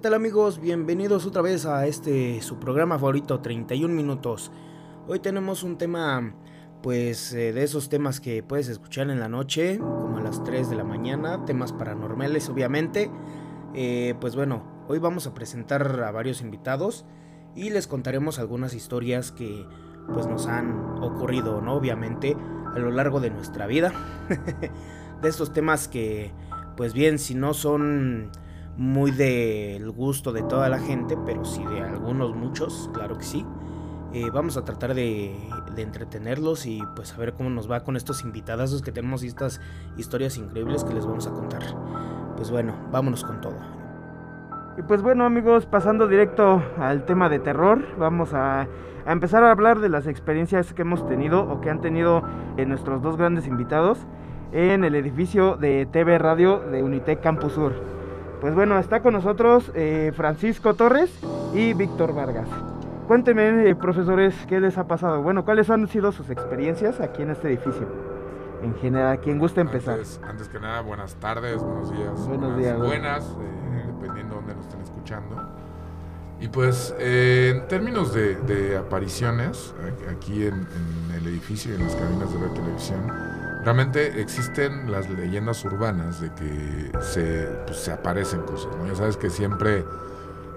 ¿qué tal amigos? Bienvenidos otra vez a este su programa favorito 31 minutos. Hoy tenemos un tema pues eh, de esos temas que puedes escuchar en la noche, como a las 3 de la mañana, temas paranormales obviamente. Eh, pues bueno, hoy vamos a presentar a varios invitados y les contaremos algunas historias que pues nos han ocurrido, ¿no? Obviamente a lo largo de nuestra vida. de estos temas que pues bien, si no son muy del gusto de toda la gente, pero sí de algunos muchos, claro que sí. Eh, vamos a tratar de, entretenerlos y pues a ver cómo nos va con estos invitadazos que tenemos y estas historias increíbles que les vamos a contar. Pues bueno, vámonos con todo. Y pues bueno amigos, pasando directo al tema de terror, vamos a, empezar a hablar de las experiencias que hemos tenido o que han tenido en nuestros dos grandes invitados en el edificio de TV Radio de Unitec Campus Sur. Pues bueno, está con nosotros eh, Francisco Torres y Víctor Vargas. Cuéntenme, eh, profesores, qué les ha pasado. Bueno, ¿cuáles han sido sus experiencias aquí en este edificio? En general, ¿quién gusta empezar? Antes, que nada, buenas tardes, buenos días. Buenos días. Buenas, eh, dependiendo de dónde nos estén escuchando. Y pues, en términos de, apariciones, aquí en, en, el edificio y en las cabinas de la televisión, realmente existen las leyendas urbanas de que se, pues, se aparecen cosas, ¿no? Ya sabes que siempre,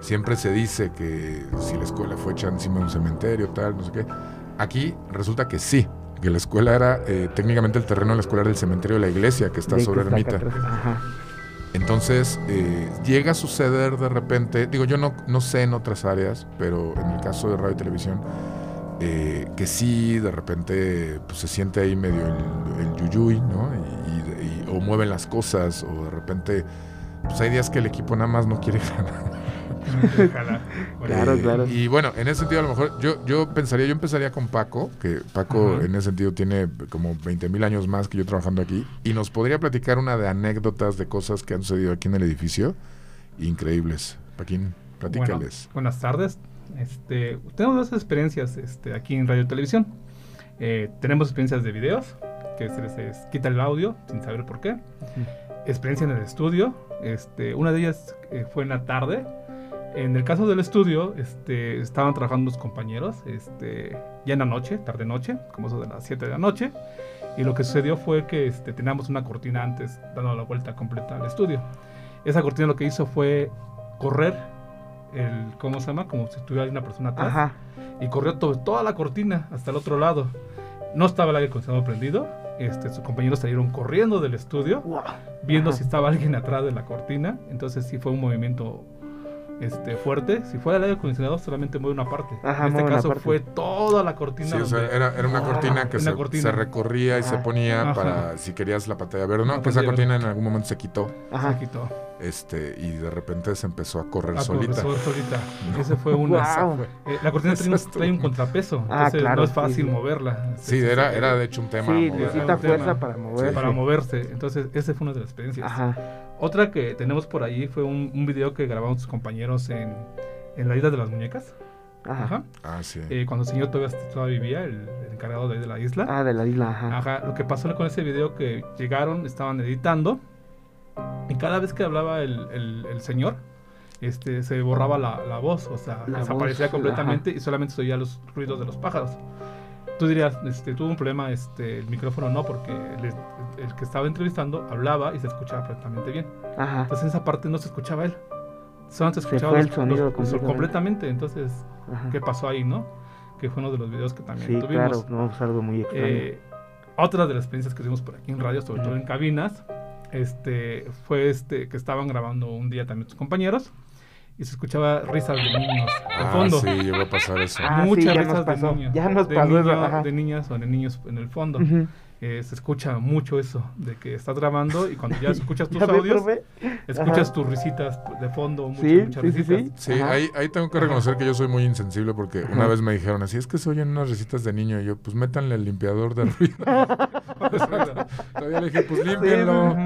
siempre se dice que si la escuela fue hecha encima de un cementerio, tal, no sé qué. Aquí resulta que sí, que la escuela era, eh, técnicamente el terreno de la escuela era el cementerio de la iglesia que está sobre ermita. Entonces, eh, llega a suceder de repente, digo, yo no, no sé en otras áreas, pero en el caso de radio y televisión, eh, que sí, de repente pues, se siente ahí medio el, yuyuy, ¿no? Y, o mueven las cosas, o de repente, pues hay días que el equipo nada más no quiere ganar. claro, claro. Y bueno, en ese sentido a lo mejor yo, yo pensaría, yo empezaría con Paco, que Paco en ese sentido tiene como 20 mil años más que yo trabajando aquí, y nos podría platicar una de anécdotas de cosas que han sucedido aquí en el edificio, increíbles. Paquín, platícales. buenas tardes, este, tenemos dos experiencias este, aquí en radio y televisión. Eh, tenemos experiencias de videos, que se les quita el audio sin saber por qué. Experiencia en el estudio. Este, una de ellas eh, fue en la tarde. En el caso del estudio, este, estaban trabajando los compañeros este, ya en la noche, tarde-noche, como eso de las 7 de la noche. Y lo que sucedió fue que este, teníamos una cortina antes dando la vuelta completa al estudio. Esa cortina lo que hizo fue correr el, ¿cómo se llama? Como si estuviera una persona atrás. Y corrió toda la cortina hasta el otro lado. No estaba el aire acondicionado prendido. Este, sus compañeros salieron corriendo del estudio, viendo si estaba alguien atrás de la cortina. Entonces sí fue un movimiento este, fuerte. Si fuera el aire acondicionado, solamente mueve una parte. en este caso fue toda la cortina. era, una cortina que se, recorría y se ponía para si querías la pantalla verde. No, que esa cortina en algún momento se quitó. Se quitó. Este, y de repente se empezó a correr solita. solita. Ese fue una. Eh, la cortina trae, un contrapeso. Ah, entonces no es fácil moverla. Sí, era, era de hecho un tema. Sí, necesita fuerza para moverse. para moverse. Entonces, esa fue una de las experiencias. Ajá. Otra que tenemos por ahí fue un, un video que grabamos sus compañeros en, en la isla de las muñecas. Ajá. Ah, sí. Eh, cuando el señor todavía, todavía vivía, el, encargado de, de, la isla. Ah, de la isla, ajá. Ajá. Lo que pasó con ese video que llegaron, estaban editando, y cada vez que hablaba el, el, el señor, este, se borraba la, la voz, o sea, desaparecía completamente y solamente se oía los ruidos de los pájaros. Tú dirías, este, tuvo un problema este, el micrófono, no, porque el, que estaba entrevistando hablaba y se escuchaba perfectamente bien. Ajá. Entonces en esa parte no se escuchaba él. Solo se escuchaba el sonido completamente. Entonces, ¿qué pasó ahí, no? Que fue uno de los videos que también sí, tuvimos. Claro, no, es algo muy extraño. Eh, otra de las experiencias que tuvimos por aquí en radio, sobre todo en cabinas, este, fue este que estaban grabando un día también sus compañeros y se escuchaba risas de niños de ah, fondo. Sí, llegó a pasar eso. Ah, Muchas risas de niños. Ya nos pasó de, niñas o de niños en el fondo. Eh, se escucha mucho eso, de que estás grabando y cuando ya escuchas tus audios, escuchas tus risitas de fondo, muchas, ¿Sí? muchas risitas. Sí, ahí, ahí, tengo que reconocer que yo soy muy insensible porque una vez me dijeron así, es que se oyen unas risitas de niño y yo, pues métanle el limpiador de ruido. Todavía le dije, pues límpienlo.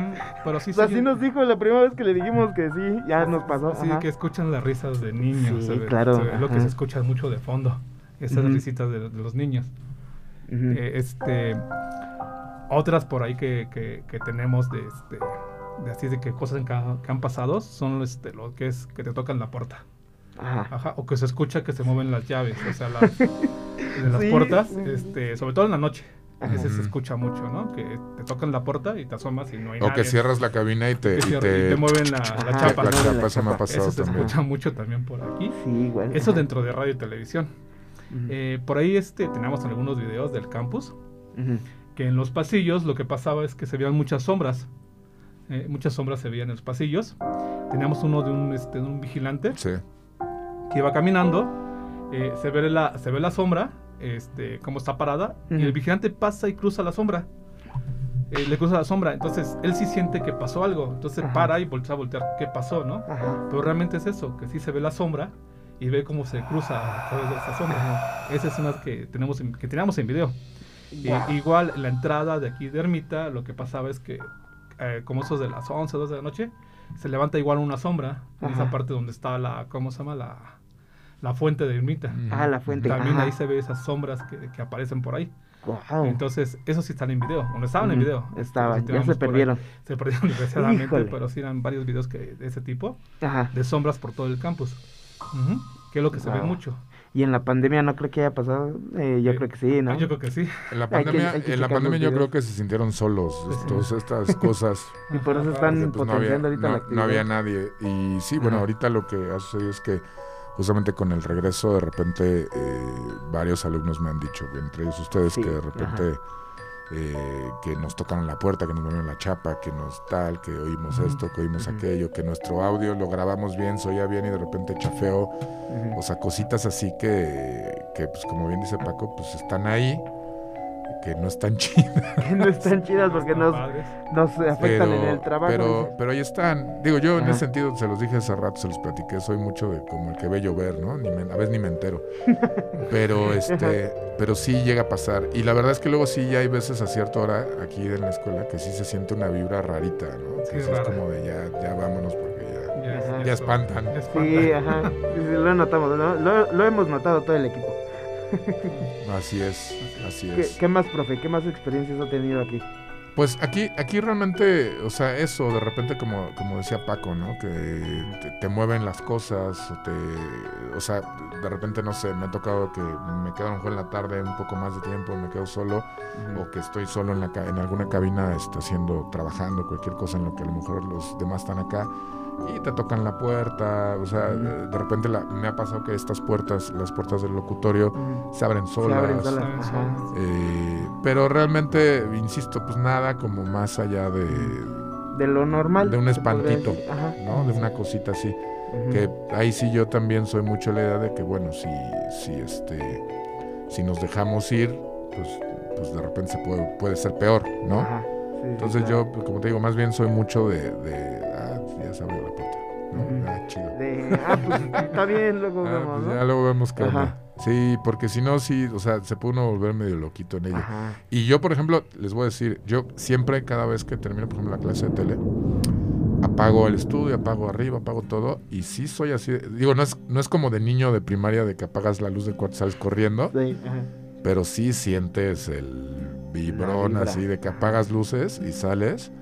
Pero sí, así nos dijo la primera vez que le dijimos que sí, ya nos pasó. Sí, que escuchan las risas de niños. Sí, claro. lo que se escucha mucho de fondo, esas risitas de, los niños. Eh, este otras por ahí que, que, tenemos de este de así de que cosas que, que han pasado son este, lo que es que te tocan la puerta. Ajá. Ajá, o que se escucha que se mueven las llaves, o sea, las, de las Sí, puertas, sí. este, sobre todo en la noche. Ajá. Ese se escucha mucho, ¿no? Que te tocan la puerta y te asomas y no hay O nadie. que cierras la cabina y te, y te, y te mueven la, la chapa. la mueven chapa, la eso me ha pasado Eso se también. escucha mucho también por aquí. Sí, igual. Eso ajá. dentro de radio y televisión. Eh, por ahí este, tenemos algunos videos del campus, que en los pasillos lo que pasaba es que se veían muchas sombras. Eh, muchas sombras se veían en los pasillos. Teníamos uno de un, este, de un vigilante Sí. que iba caminando, eh, se, ve la, se ve la sombra, este, cómo está parada, y el vigilante pasa y cruza la sombra. Eh, le cruza la sombra, entonces él sí siente que pasó algo, entonces Ajá. para y voltea a voltear qué pasó, ¿no? Ajá. Pero realmente es eso, que sí se ve la sombra y ve cómo se cruza a través de esa sombra. Esa es una que tenemos en, que teníamos en video. Y- Guau. igual la entrada de aquí de Ermita, lo que pasaba es que eh, como esos de las 11, 12 de la noche, se levanta igual una sombra en Ajá. esa parte donde está la, ¿cómo se llama? La, la fuente de Ermita. Ah, la fuente. También ajá. ahí se ve esas sombras que, que aparecen por ahí. Guau. Entonces, esos sí están en video, donde estaban en Ujú. video. Estaban, ya se perdieron. Se perdieron desgraciadamente, pero sí eran varios videos que, de ese tipo, Ajá. de sombras por todo el campus. Que es lo que se ve mucho. Y en la pandemia no creo que haya pasado. Eh, yo Eh, creo que sí, ¿no? Yo creo que sí. En la Hay que- pandemia, hay que en la pandemia yo creo que se sintieron solos. Sí. Todas estas cosas. Y por eso están porque, pues, no había, potenciando ahorita no- la no actividad. había nadie. Y sí, bueno, Ajá. ahorita lo que ha sucedido es que justamente con el regreso, de repente, eh, varios alumnos me han dicho, entre ellos ustedes, Sí, que de repente eh, que nos tocaron la puerta, que nos movieron la chapa, que nos tal, que oímos esto, que oímos aquello, que nuestro audio lo grabamos bien, se oía bien y de repente chafeo. Ujú. O sea, cositas así que, que, pues como bien dice Paco, pues están ahí, que no están chidas. que no están chidas porque nos, nos afectan Pero, en el trabajo. pero, pero ahí están. Digo, yo en ese sentido se los dije hace rato, se los platiqué, soy mucho de como el que ve llover, ¿no? Ni me- a veces ni me entero. Pero este, pero sí llega a pasar. Y la verdad es que luego sí ya hay veces a cierta hora aquí en la escuela que sí se siente una vibra rarita, ¿no? Sí, que es como de ya, ya vámonos porque ya, Ya, Ajá. ya eso- espantan. ya Sí, espantan. ajá. Lo notamos, ¿no? Lo, lo hemos notado todo el equipo. Así es, así ¿Qué, es. qué más, profe? ¿Qué más experiencias ha tenido aquí? Pues aquí, aquí realmente, o sea, eso de repente como, como decía Paco, ¿no? Que te, te mueven las cosas, o te, o sea, de repente no sé, me ha tocado que me quedo a lo mejor en la tarde un poco más de tiempo, me quedo solo, o que estoy solo en la en alguna cabina, este, haciendo, trabajando, cualquier cosa en lo que a lo mejor los demás están acá. Y te tocan la puerta, o sea, Ujú. de, de repente la- me ha pasado que estas puertas, las puertas del locutorio, se abren Se solas. abren solas. Saben, Ajá. son- Eh, pero realmente, insisto, pues nada como más allá de, De lo normal. De un espantito. ¿no? de una cosita así. Que ahí sí yo también soy mucho la idea de que, bueno, si, si, este, si nos dejamos ir, pues, pues de repente se puede, puede ser peor, ¿no? Ajá. Sí, sí, Entonces claro. yo, pues, como te digo, más bien soy mucho de, de ya se abrió la puerta. ¿no? Ah, chido. De, ah, pues está bien, luego Ah, vemos, pues ¿no? ya luego vemos qué. Sí, porque si no, sí, o sea, se puede uno volver medio loquito en ello. Ajá. Y yo, por ejemplo, les voy a decir, yo siempre, cada vez que termino, por ejemplo, la clase de tele, apago el estudio, apago arriba, apago todo, y sí soy así. de- digo, no es, no es como de niño de primaria de que apagas la luz del cuarto y sales corriendo, Sí, ajá. pero sí sientes el vibrón así de que apagas luces y sales,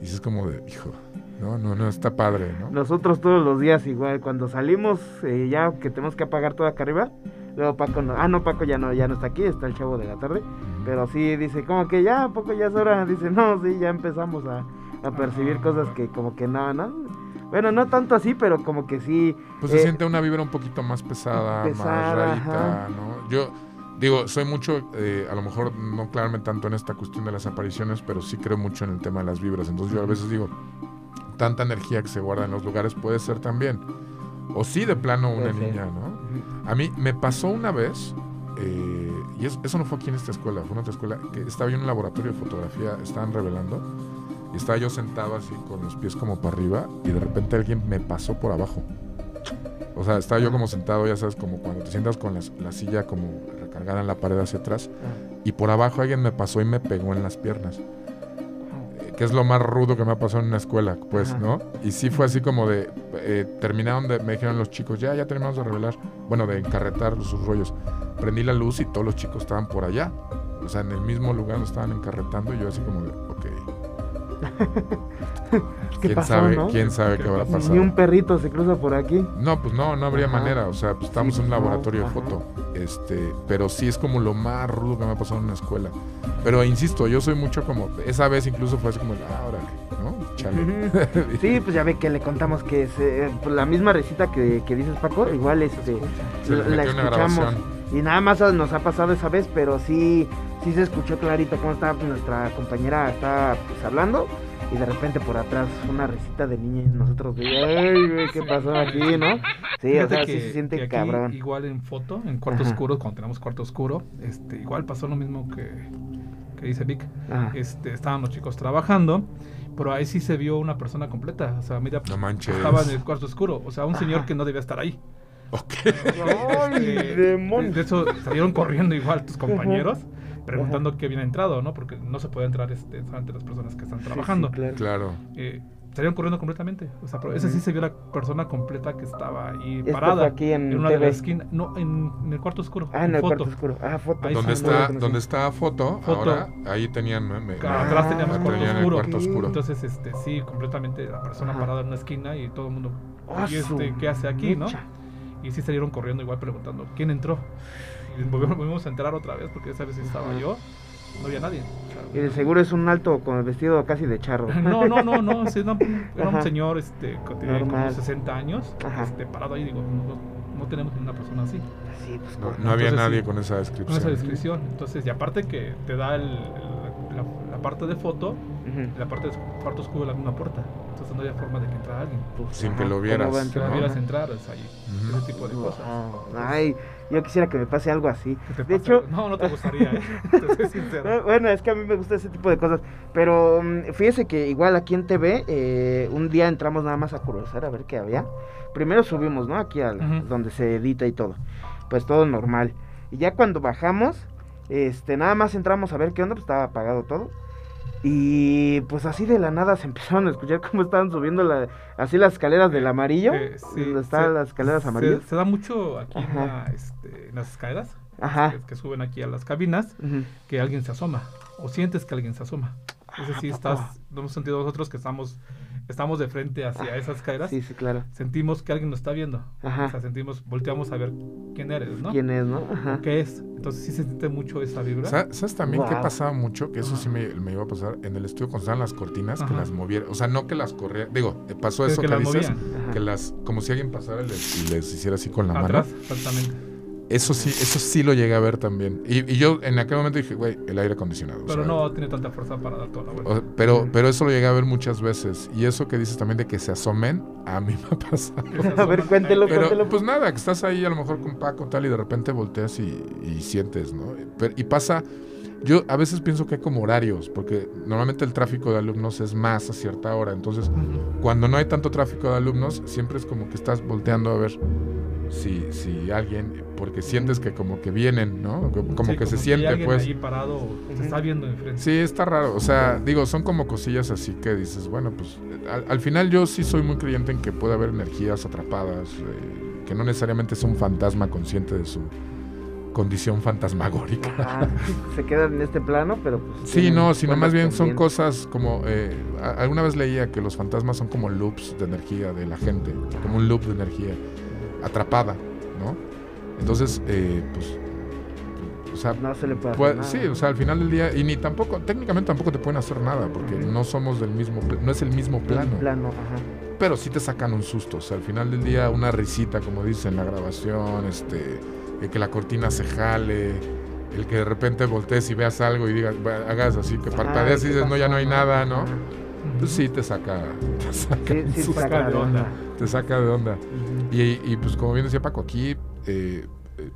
y sí es como de, hijo, no, no, no, está padre, ¿no? Nosotros todos los días igual, cuando salimos eh, ya que tenemos que apagar todo acá arriba, luego Paco no, ah no Paco ya no, ya no está aquí, está el chavo de la tarde, pero sí dice como que ya, ¿a poco ya es hora, dice no, sí, ya empezamos a, a percibir Ah. cosas que como que no, no, bueno, no tanto así, pero como que sí, Pues se eh, siente una vibra un poquito más pesada, pesada, más rarita, ajá. ¿no? Yo digo, soy mucho, eh, a lo mejor no claramente tanto en esta cuestión de las apariciones, pero sí creo mucho en el tema de las vibras. Entonces yo a veces digo, tanta energía que se guarda en los lugares puede ser también. O sí, de plano, una niña, ¿no? A mí me pasó una vez, eh, y es- eso no fue aquí en esta escuela, fue en otra escuela, que estaba yo en un laboratorio de fotografía, estaban revelando, y estaba yo sentado así con los pies como para arriba, y de repente alguien me pasó por abajo. O sea, estaba yo como sentado, ya sabes, como cuando te sientas con las- la, silla como recargada en la pared hacia atrás, ah, y por abajo alguien me pasó y me pegó en las piernas. Que es lo más rudo que me ha pasado en una escuela, pues, Ajá. ¿no? Y sí fue así como de, eh, terminaron de, me dijeron los chicos, ya, ya terminamos de revelar, bueno, de encarretar sus rollos. Prendí la luz y todos los chicos estaban por allá. O sea, en el mismo lugar donde estaban encarretando y yo así como de. ¿Qué ¿Quién pasó, sabe, no? quién sabe qué habrá pasado? Ni un perrito se cruza por aquí. No, pues no, no habría Ajá. manera. O sea, pues estamos Sí, en un no, laboratorio de ajá. foto. Este, pero sí es como lo más rudo que me ha pasado en una escuela. Pero insisto, yo soy mucho como. Esa vez incluso fue así como, ah, órale, ¿no? Chale. Sí, pues ya ve que le contamos que se- pues la misma recita que, que dices Paco, igual este Se la una escuchamos y nada más nos ha pasado esa vez, pero sí sí se escuchó clarito cómo estaba nuestra compañera estaba pues hablando y de repente por atrás una risita de niña y nosotros de ay, güey, qué pasó aquí, ¿no? Sí, o Fíjate sea, que, sí se siente que aquí, cabrón. Igual en foto, en cuarto Ajá. oscuro, cuando tenemos cuarto oscuro, este, igual pasó lo mismo que, que dice Vic. Ajá. Este, estaban los chicos trabajando, pero ahí sí se vio una persona completa. O sea, mira, No manches. estaba en el cuarto oscuro. O sea, un señor Ajá. que no debía estar ahí. Ok. Ay, Este, demonios. De eso salieron corriendo igual tus compañeros, preguntando qué había entrado, ¿no? Porque no se puede entrar este, solamente las personas que están Sí, sí, trabajando. claro. Claro. Eh, salieron corriendo completamente. O sea, pero ese sí se vio la persona completa que estaba ahí Esto parada. fue aquí en una de las esquinas. No, en, en el cuarto oscuro. Ah, en el foto. cuarto oscuro. Ah, foto. Ahí Ah, lo está, donde está foto, Foto. ahora, ahí tenían. me- me- Claro, atrás teníamos Ah, cuarto tenían el oscuro. cuarto oscuro. Entonces, este, sí, completamente la persona Ajá. parada en una esquina y todo el mundo. Ah, ¿Y este qué hace aquí, no? Y sí salieron corriendo igual preguntando quién entró. Y volvimos, a entrar otra vez porque esa vez estaba Ajá. yo. No había nadie. Y de seguro es un alto con el vestido casi de charro. No, no, no, no, sí, no, era un Ajá. señor este, que tenía como Normal. 60 años, este, parado ahí, digo, no, no tenemos ni una persona así, Sí, pues, No, con- no había Entonces, nadie sí. con esa con descripción. esa descripción. Entonces, y aparte que te da el, el- la, la parte de foto, la parte de cuarto oscuro la misma puerta. No había forma de que entrara alguien. Pues, Sin que ajá, lo ¿cómo vieras, Que entrar? no vieras entrar, es ahí, Ujú. ese tipo de cosas. Wow. Ay, yo quisiera que me pase algo así. ¿Qué te De hecho, no, no te gustaría, ¿eh? te soy No, sincero. Bueno, es que a mí me gusta ese tipo de cosas. Pero mm, fíjese que igual aquí en TV, eh, un día entramos nada más a cruzar a ver qué había. Primero subimos, ¿no? Aquí al, Ujú. donde se edita y todo. Pues todo normal. Y ya cuando bajamos, este, nada más entramos a ver qué onda, pues estaba apagado todo. Y pues así de la nada se empezaron a escuchar cómo estaban subiendo la, así las escaleras del amarillo. Eh, sí, donde están se- las escaleras amarillas. Se, da mucho aquí en, la, este, en las escaleras Ajá. que, que suben aquí a las cabinas. Que alguien se asoma o sientes que alguien se asoma. Ese sí ¿a estás, lo hemos sentido nosotros que estamos, estamos de frente hacia Ah, esas caderas. Sí, sí, claro. Sentimos que alguien nos está viendo. Ajá. O sea, sentimos, volteamos a ver quién eres, ¿no? ¿Quién es, no? Ajá. ¿Qué es? Entonces sí se siente mucho esa vibra. Sa- ¿Sabes también qué Wow. pasaba mucho? Que eso Ajá. sí me, me iba a pasar en el estudio cuando estaban las cortinas, que las moviera. O sea, no que las corría. Digo, pasó Pero eso que que, las dices. Que las, como si alguien pasara y les, y les hiciera así con la Atrás, mano. exactamente. Eso sí, eso sí lo llegué a ver también. Y, y yo en aquel momento dije, güey, el aire acondicionado. o Pero sea, no tiene tanta fuerza para dar toda la vuelta. o- pero, pero eso lo llegué a ver muchas veces. Y eso que dices también de que se asomen, a mí me ha pasado. A ver, cuéntelo, Pero, cuéntelo. pues nada, que estás ahí a lo mejor con Paco tal y de repente volteas y, y sientes, ¿no? Pero- y pasa, yo a veces pienso que hay como horarios, porque normalmente el tráfico de alumnos es más a cierta hora, entonces cuando no hay tanto tráfico de alumnos, siempre es como que estás volteando a ver si, si alguien, porque sientes que como que vienen, ¿no? Como, que se hay siente, alguien pues. ahí parado, se está viendo enfrente. Sí, está raro. O sea, digo, son como cosillas así que dices, bueno, pues al, al final yo sí soy muy creyente en que puede haber energías atrapadas, eh, que no necesariamente es un fantasma consciente de su condición fantasmagórica. Ajá, se quedan en este plano, pero pues. Sí, no, sino más bien son cosas como, eh, alguna vez leía que los fantasmas son como loops de energía de la gente, como un loop de energía atrapada, ¿no? Entonces, eh, pues, o sea, No se le puede hacer nada. sí, o sea, al final del día, y ni tampoco, técnicamente tampoco te pueden hacer nada, porque no somos del mismo, no es el mismo plano, plano, ajá. pero sí te sacan un susto, o sea, al final del día una risita, como dicen en la grabación, este, el que la cortina se jale, el que de repente voltees y veas algo y digas, hagas así, que parpadeas y ¿qué dices, no, ya no hay nada, ¿no? Pues sí te saca, te saca, Sí, sí, susto, saca de onda. te saca de onda. Y, pues como bien decía Paco, aquí eh, eh,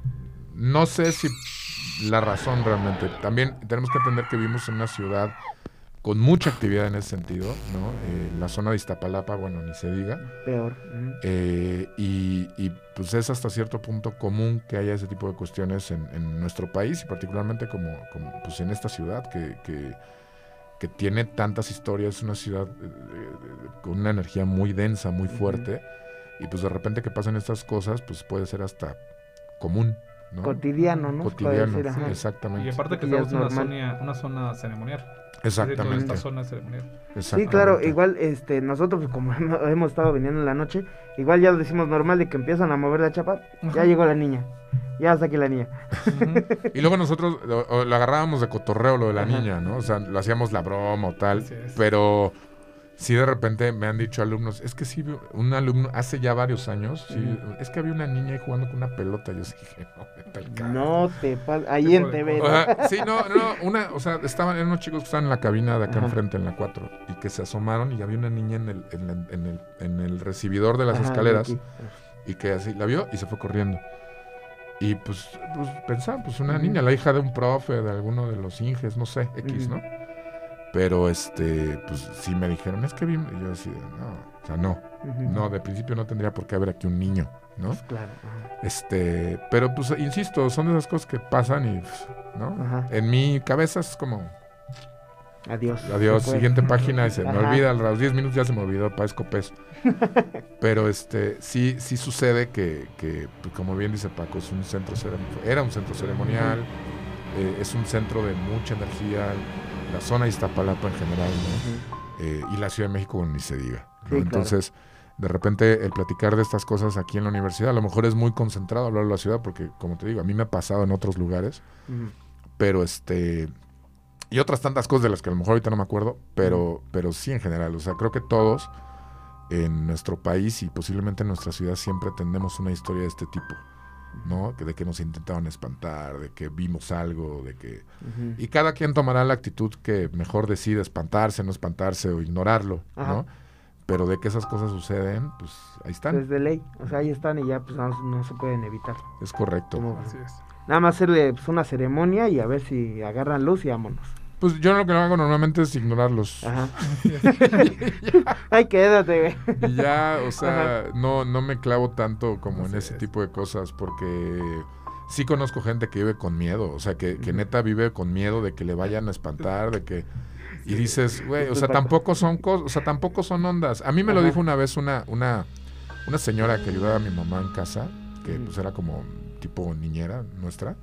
no sé si la razón realmente. También tenemos que entender que vivimos en una ciudad con mucha actividad en ese sentido, ¿no? Eh, la zona de Iztapalapa, bueno, ni se diga. Peor. Eh, y, y, pues es hasta cierto punto común que haya ese tipo de cuestiones en, en nuestro país y particularmente como, como, pues en esta ciudad que, que, que tiene tantas historias, es una ciudad eh, eh, con una energía muy densa, muy fuerte y pues de repente que pasen estas cosas pues puede ser hasta común, ¿no? Cotidiano, ¿no? Cotidiano, decir, exactamente. Y aparte que estamos en una zona, una zona ceremonial. Exactamente. Esta zona ceremonial. Sí, claro, igual este nosotros como hemos estado viniendo en la noche, igual ya lo decimos normal de que empiezan a mover la chapa, ya llegó la niña. Ya está aquí la niña. Y luego nosotros lo, agarrábamos de cotorreo lo de la Ajá. niña, ¿no? O sea, lo hacíamos la broma o tal. Pero sí de repente me han dicho alumnos, es que sí, un alumno hace ya varios años, sí, es que había una niña ahí jugando con una pelota. Yo sí dije, no, vete al carajo". No te ahí en TV. O ¿no? sea, sí, no, no, una, o sea, estaban, eran unos chicos que estaban en la cabina de acá Ajá. enfrente, en la 4, y que se asomaron y había una niña en el, en, el, en el recibidor de las Ajá, escaleras aquí. y que así la vio y se fue corriendo. Y pues, pues pensaban, pues una niña, la hija de un profe, de alguno de los Inges, no sé, X. ¿no? Pero este, pues sí me dijeron, es que vi, y yo decía, no, o sea, no, no, de principio no tendría por qué haber aquí un niño, ¿no? Pues claro. ajá. Este, pero pues insisto, son de esas cosas que pasan y, pues, ¿no? Ajá. En mi cabeza es como, Adiós. adiós, siguiente página y se me olvida, a los 10 minutos ya se me olvidó, parezco pez. Pero este, sí, sí sucede que, que, pues, como bien dice Paco, es un centro ceremonial, era un centro ceremonial, eh, es un centro de mucha energía, la zona de Iztapalapa en general, ¿no? Eh, y la Ciudad de México ni se diga. Entonces, de repente, el platicar de estas cosas aquí en la universidad, a lo mejor es muy concentrado hablar de la ciudad, porque, como te digo, a mí me ha pasado en otros lugares, pero este. Y otras tantas cosas de las que a lo mejor ahorita no me acuerdo, pero, pero sí en general. O sea, creo que todos en nuestro país y posiblemente en nuestra ciudad siempre tenemos una historia de este tipo, ¿no? Que de que nos intentaron espantar, de que vimos algo, de que y cada quien tomará la actitud que mejor decide espantarse, no espantarse o ignorarlo, Ajá. ¿no? Pero de que esas cosas suceden, pues ahí están. Desde ley. O sea, ahí están y ya pues no, no se pueden evitar. Es correcto. Como- Así es. Nada más hacerle pues, una ceremonia y a ver si agarran luz y vámonos. Pues yo lo que hago normalmente es ignorarlos. Ajá. Ay, quédate, güey. Y ya, o sea, no, no me clavo tanto como en ese es. tipo de cosas porque sí conozco gente que vive con miedo, o sea, que, que neta vive con miedo de que le vayan a espantar, de que... Y dices, güey, o sea, tampoco son cosas, o sea, tampoco son ondas. A mí me lo dijo una vez una, una, una señora que ayudaba a mi mamá en casa, que pues era como tipo niñera nuestra.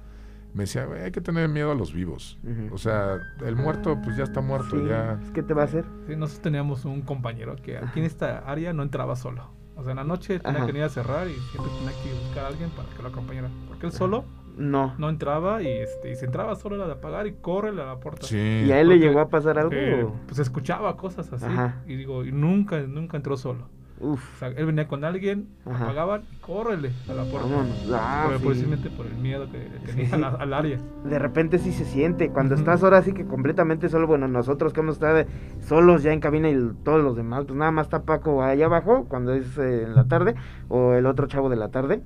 Me decía, hay que tener miedo a los vivos. O sea, el muerto pues ya está muerto, Sí, ya... ¿Qué te va a hacer? Sí, nosotros teníamos un compañero que aquí en esta área no entraba solo. O sea, en la noche tenía Ajá. que ir a cerrar y siempre tenía que buscar a alguien para que lo acompañara. Porque él solo No. no entraba y, este, y si entraba solo era de apagar y corre a la puerta. Sí. ¿Y a él le llegó a pasar algo? Eh, pues escuchaba cosas así. Ajá. Y digo, y nunca, nunca entró solo. Uf. O sea, él venía con alguien, Ajá. apagaban y córrele a la puerta. Vámonos. Ah, Pero sí. precisamente por el miedo que tenía Sí. al área. De repente sí se siente. Cuando estás ahora sí que completamente solo, bueno, nosotros que hemos estado solos ya en cabina y todos los demás, pues nada más está Paco allá abajo cuando es eh, en la tarde o el otro chavo de la tarde.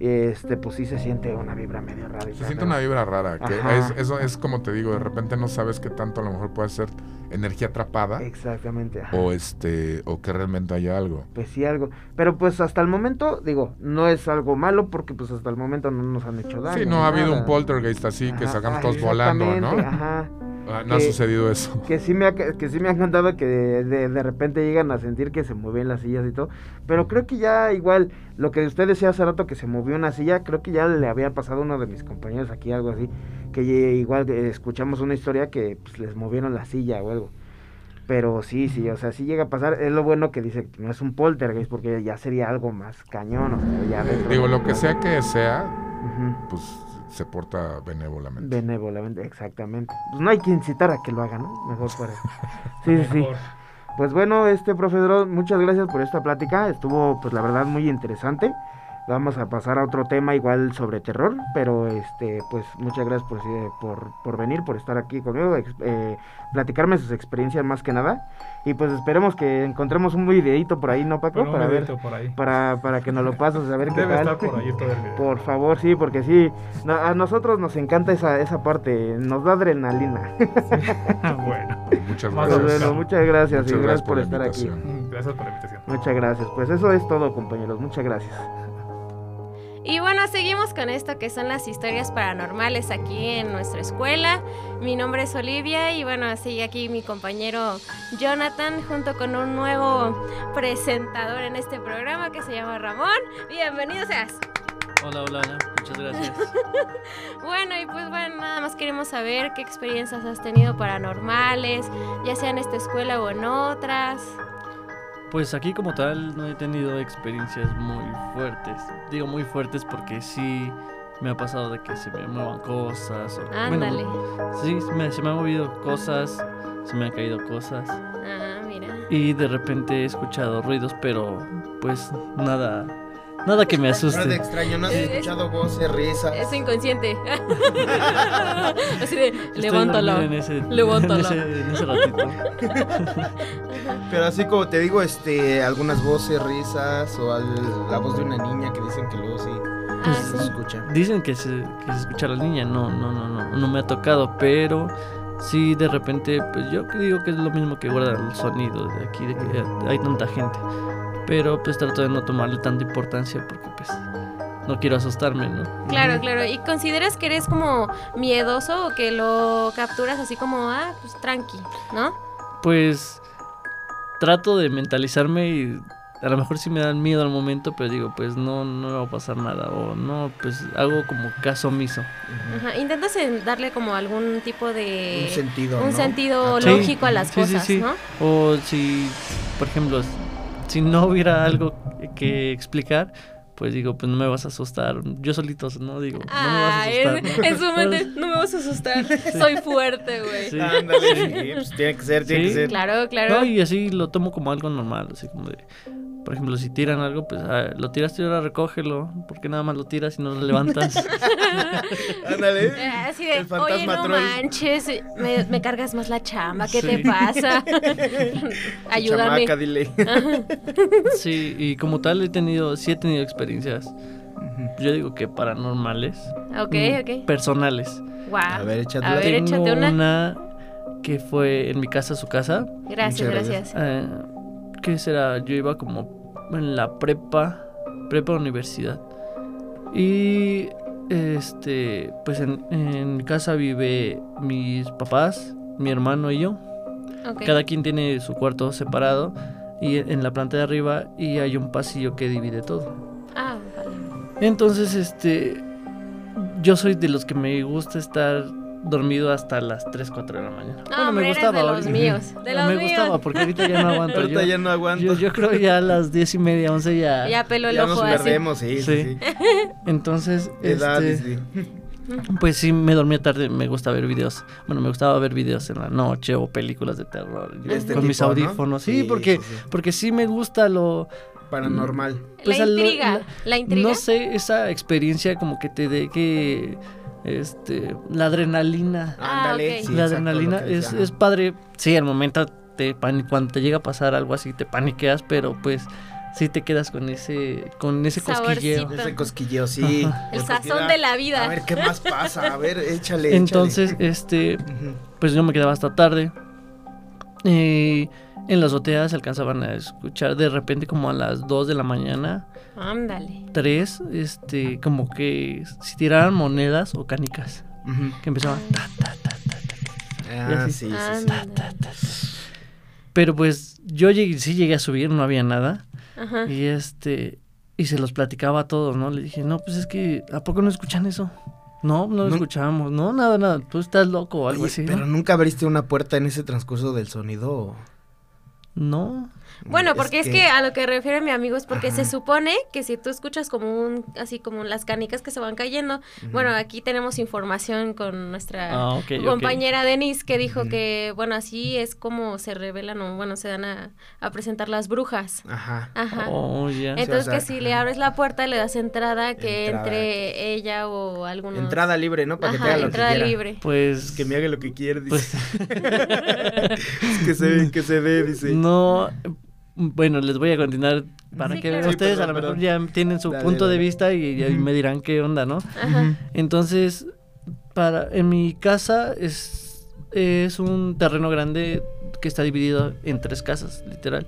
Este, pues sí se siente una vibra medio rara. Se siente una vibra rara, que es, eso es como te digo, de repente no sabes qué tanto a lo mejor puede ser energía atrapada Exactamente. ajá. o este o que realmente haya algo. Pues sí, algo. Pero pues hasta el momento, digo, no es algo malo porque pues hasta el momento no nos han hecho daño. Sí, no ha habido un poltergeist así que Ajá, salgamos ah, todos volando, ¿no? Ajá. Ah, no ha sucedido eso. Que sí, me ha, que sí me han contado que de, de- de repente llegan a sentir que se mueven las sillas y todo. Pero creo que ya igual, lo que usted decía hace rato que se movió una silla, creo que ya le había pasado a uno de mis compañeros aquí algo así. Que igual eh, escuchamos una historia que pues, les movieron la silla o algo. Pero sí, sí, o sea, sí llega a pasar. Es lo bueno que dice que no es un poltergeist porque ya sería algo más cañón. O sea, ya dentro Digo, lo que sea que sea, pues se porta benévolamente. Benévolamente, exactamente. Pues no hay que incitar a que lo haga, ¿no? Mejor para... Sí, sí, sí. Pues bueno, este profesor, muchas gracias por esta plática. Estuvo, pues la verdad, muy interesante. Vamos a pasar a otro tema igual sobre terror, pero este, pues muchas gracias por, eh, por, por venir, por estar aquí conmigo, eh, platicarme sus experiencias más que nada. Y pues esperemos que encontremos un videito por ahí, ¿no, Paco? Un para ver, videito por ahí. para, para que nos lo pases, a ver qué Debe tal. estar por ahí todo el video. Por favor, sí, porque sí, no- a nosotros nos encanta esa, esa parte, nos da adrenalina. bueno, Muchas Más Pues gracias. bueno, muchas gracias Muchas y gracias por la estar aquí. invitación. gracias por la invitación. Muchas gracias. Pues eso es todo, compañeros. Muchas gracias. Y bueno, seguimos con esto que son las historias paranormales aquí en nuestra escuela. Mi nombre es Olivia y bueno, sigue aquí mi compañero Jonathan junto con un nuevo presentador en este programa que se llama Ramón. Bienvenido seas. Hola, hola, hola. Muchas gracias. Bueno, y pues bueno, nada más queremos saber qué experiencias has tenido paranormales, ya sea en esta escuela o en otras. Pues aquí como tal no he tenido experiencias muy fuertes. Digo muy fuertes porque sí me ha pasado de que se me muevan cosas. o- bueno, Ándale. sí, me, se me han movido cosas, se me han caído cosas. Ah, mira. Y de repente he escuchado ruidos, pero pues nada, nada que me Nada asuste. extraño, no has Es- escuchado voces, risas. Es inconsciente. Así de, Estoy dormido En ese, Levántala. En ese, en ese ratito. Pero así como te digo, este, algunas voces, risas o al- la voz de una niña que dicen que luego sí Ah, se sí. escucha. Dicen que se, que se escucha a la niña, no, no, no, no, no me ha tocado, pero sí de repente, pues yo digo que es lo mismo que guarda el sonido de aquí, de que hay tanta gente. Pero pues trato de no tomarle tanta importancia porque pues no quiero asustarme, ¿no? Claro, claro. ¿Y consideras que eres como miedoso o que lo capturas así como, ah, pues tranqui, ¿no? Pues trato de mentalizarme y a lo mejor sí me dan miedo al momento, pero digo, pues no, no me va a pasar nada. O no, pues hago como caso omiso. Ajá. Intentas en darle como algún tipo de... Un sentido, un ¿no? sentido Ah, Sí, lógico a las sí, sí, cosas, sí. ¿no? O si, por ejemplo, si no hubiera algo que explicar, pues digo, pues no me vas a asustar. Yo solito, ¿no? Digo, no me vas a asustar. en, su mente, no me vas a asustar, soy fuerte, güey. Sí. Ándale, sí, pues tiene que ser, tiene Sí. que ser. Claro, claro. No, y así lo tomo como algo normal, así como de, por ejemplo, si tiran algo, pues ah, lo tiraste y ahora recógelo, porque nada más lo tiras y no lo levantas. Ándale. Eh, Así de, El oye, no troll. manches, me, me cargas más la chamba, ¿qué Sí. te pasa? Ayúdame. Chamaca, dile. sí, y como tal he tenido, sí he tenido experiencias, yo digo que paranormales, Ok, mm, ok. personales. Wow. A ver, échatela. A ver, échate una. una que fue en mi casa, su casa. Gracias, Muchas gracias. Eh, ¿Qué será? Yo iba como en la prepa, prepa universidad. Y este, pues en, en casa vive mis papás, mi hermano y yo. Cada quien tiene su cuarto separado y en la planta de arriba y hay un pasillo que divide todo. Ah, vale. Entonces, este, yo soy de los que me gusta estar dormido hasta las 3, 4 de la mañana. No, hombre, eres de los míos. De los me míos. gustaba porque ahorita ya no aguanto. Ahorita yo, ya no aguanto. yo, yo creo ya a las 10 y media, 11 ya. Ya peló el ya ojo nos así. perdemos, sí, sí, Sí. sí. Entonces, Edad, este, sí. pues sí, me dormía tarde. Me gusta ver videos. Bueno, me gustaba ver videos en la noche o películas de terror. Este con mis audífonos. Sí, Sí, porque, porque sí me gusta lo. Paranormal. Pues la intriga. la- La, intriga. No sé, esa experiencia como que te dé que. Este. La adrenalina. Ah, Ándale. sí, la adrenalina es, es padre. Sí, al momento te pani- cuando te llega a pasar algo así te paniqueas, pero pues sí te quedas con ese con ese cosquilleo. Ese cosquilleo, sí. El sazón de la vida. A ver, ¿qué más pasa? A ver, échale, Entonces, este, échale. Pues yo me quedaba hasta tarde. Y en las azoteas se alcanzaban a escuchar de repente como a las 2 de la mañana, Ándale. 3, este, como que si tiraran monedas o canicas, que empezaban ta, ta, ta, ta, ta. Ah, así. sí, sí, sí. Pero pues yo llegué, sí llegué a subir, no había nada. Ajá. Y este, y se los platicaba a todos, ¿no? Le dije, no, pues es que, ¿a poco no escuchan eso? No, no lo No- escuchamos, no, nada, nada, tú estás loco o algo Oye, así. pero ¿no? nunca abriste una puerta en ese transcurso del sonido. No, Bueno, porque es que... a lo que refiere mi amigo es porque se supone que si tú escuchas como un, así como las canicas que se van cayendo, bueno, aquí tenemos información con nuestra Ah, compañera Denise que dijo que, bueno, así es como se revelan o, bueno, se dan a, a presentar las brujas. Ajá. Ajá. Oh. Entonces o sea, que si le abres la puerta le das entrada que Entrada. entre ella o algunos... Entrada libre, ¿no? Para que te haga lo entrada que quiera. libre. Pues, Que me haga lo que quiera, dice. pues que se ve, que se ve, dice. no. Bueno, les voy a continuar para Sí, que claro. ustedes Sí, a lo perdón, mejor ya tienen su Dale, punto de vista y, me dirán qué onda, ¿no? Ajá. Entonces, para en mi casa es es un terreno grande que está dividido en tres casas, literal.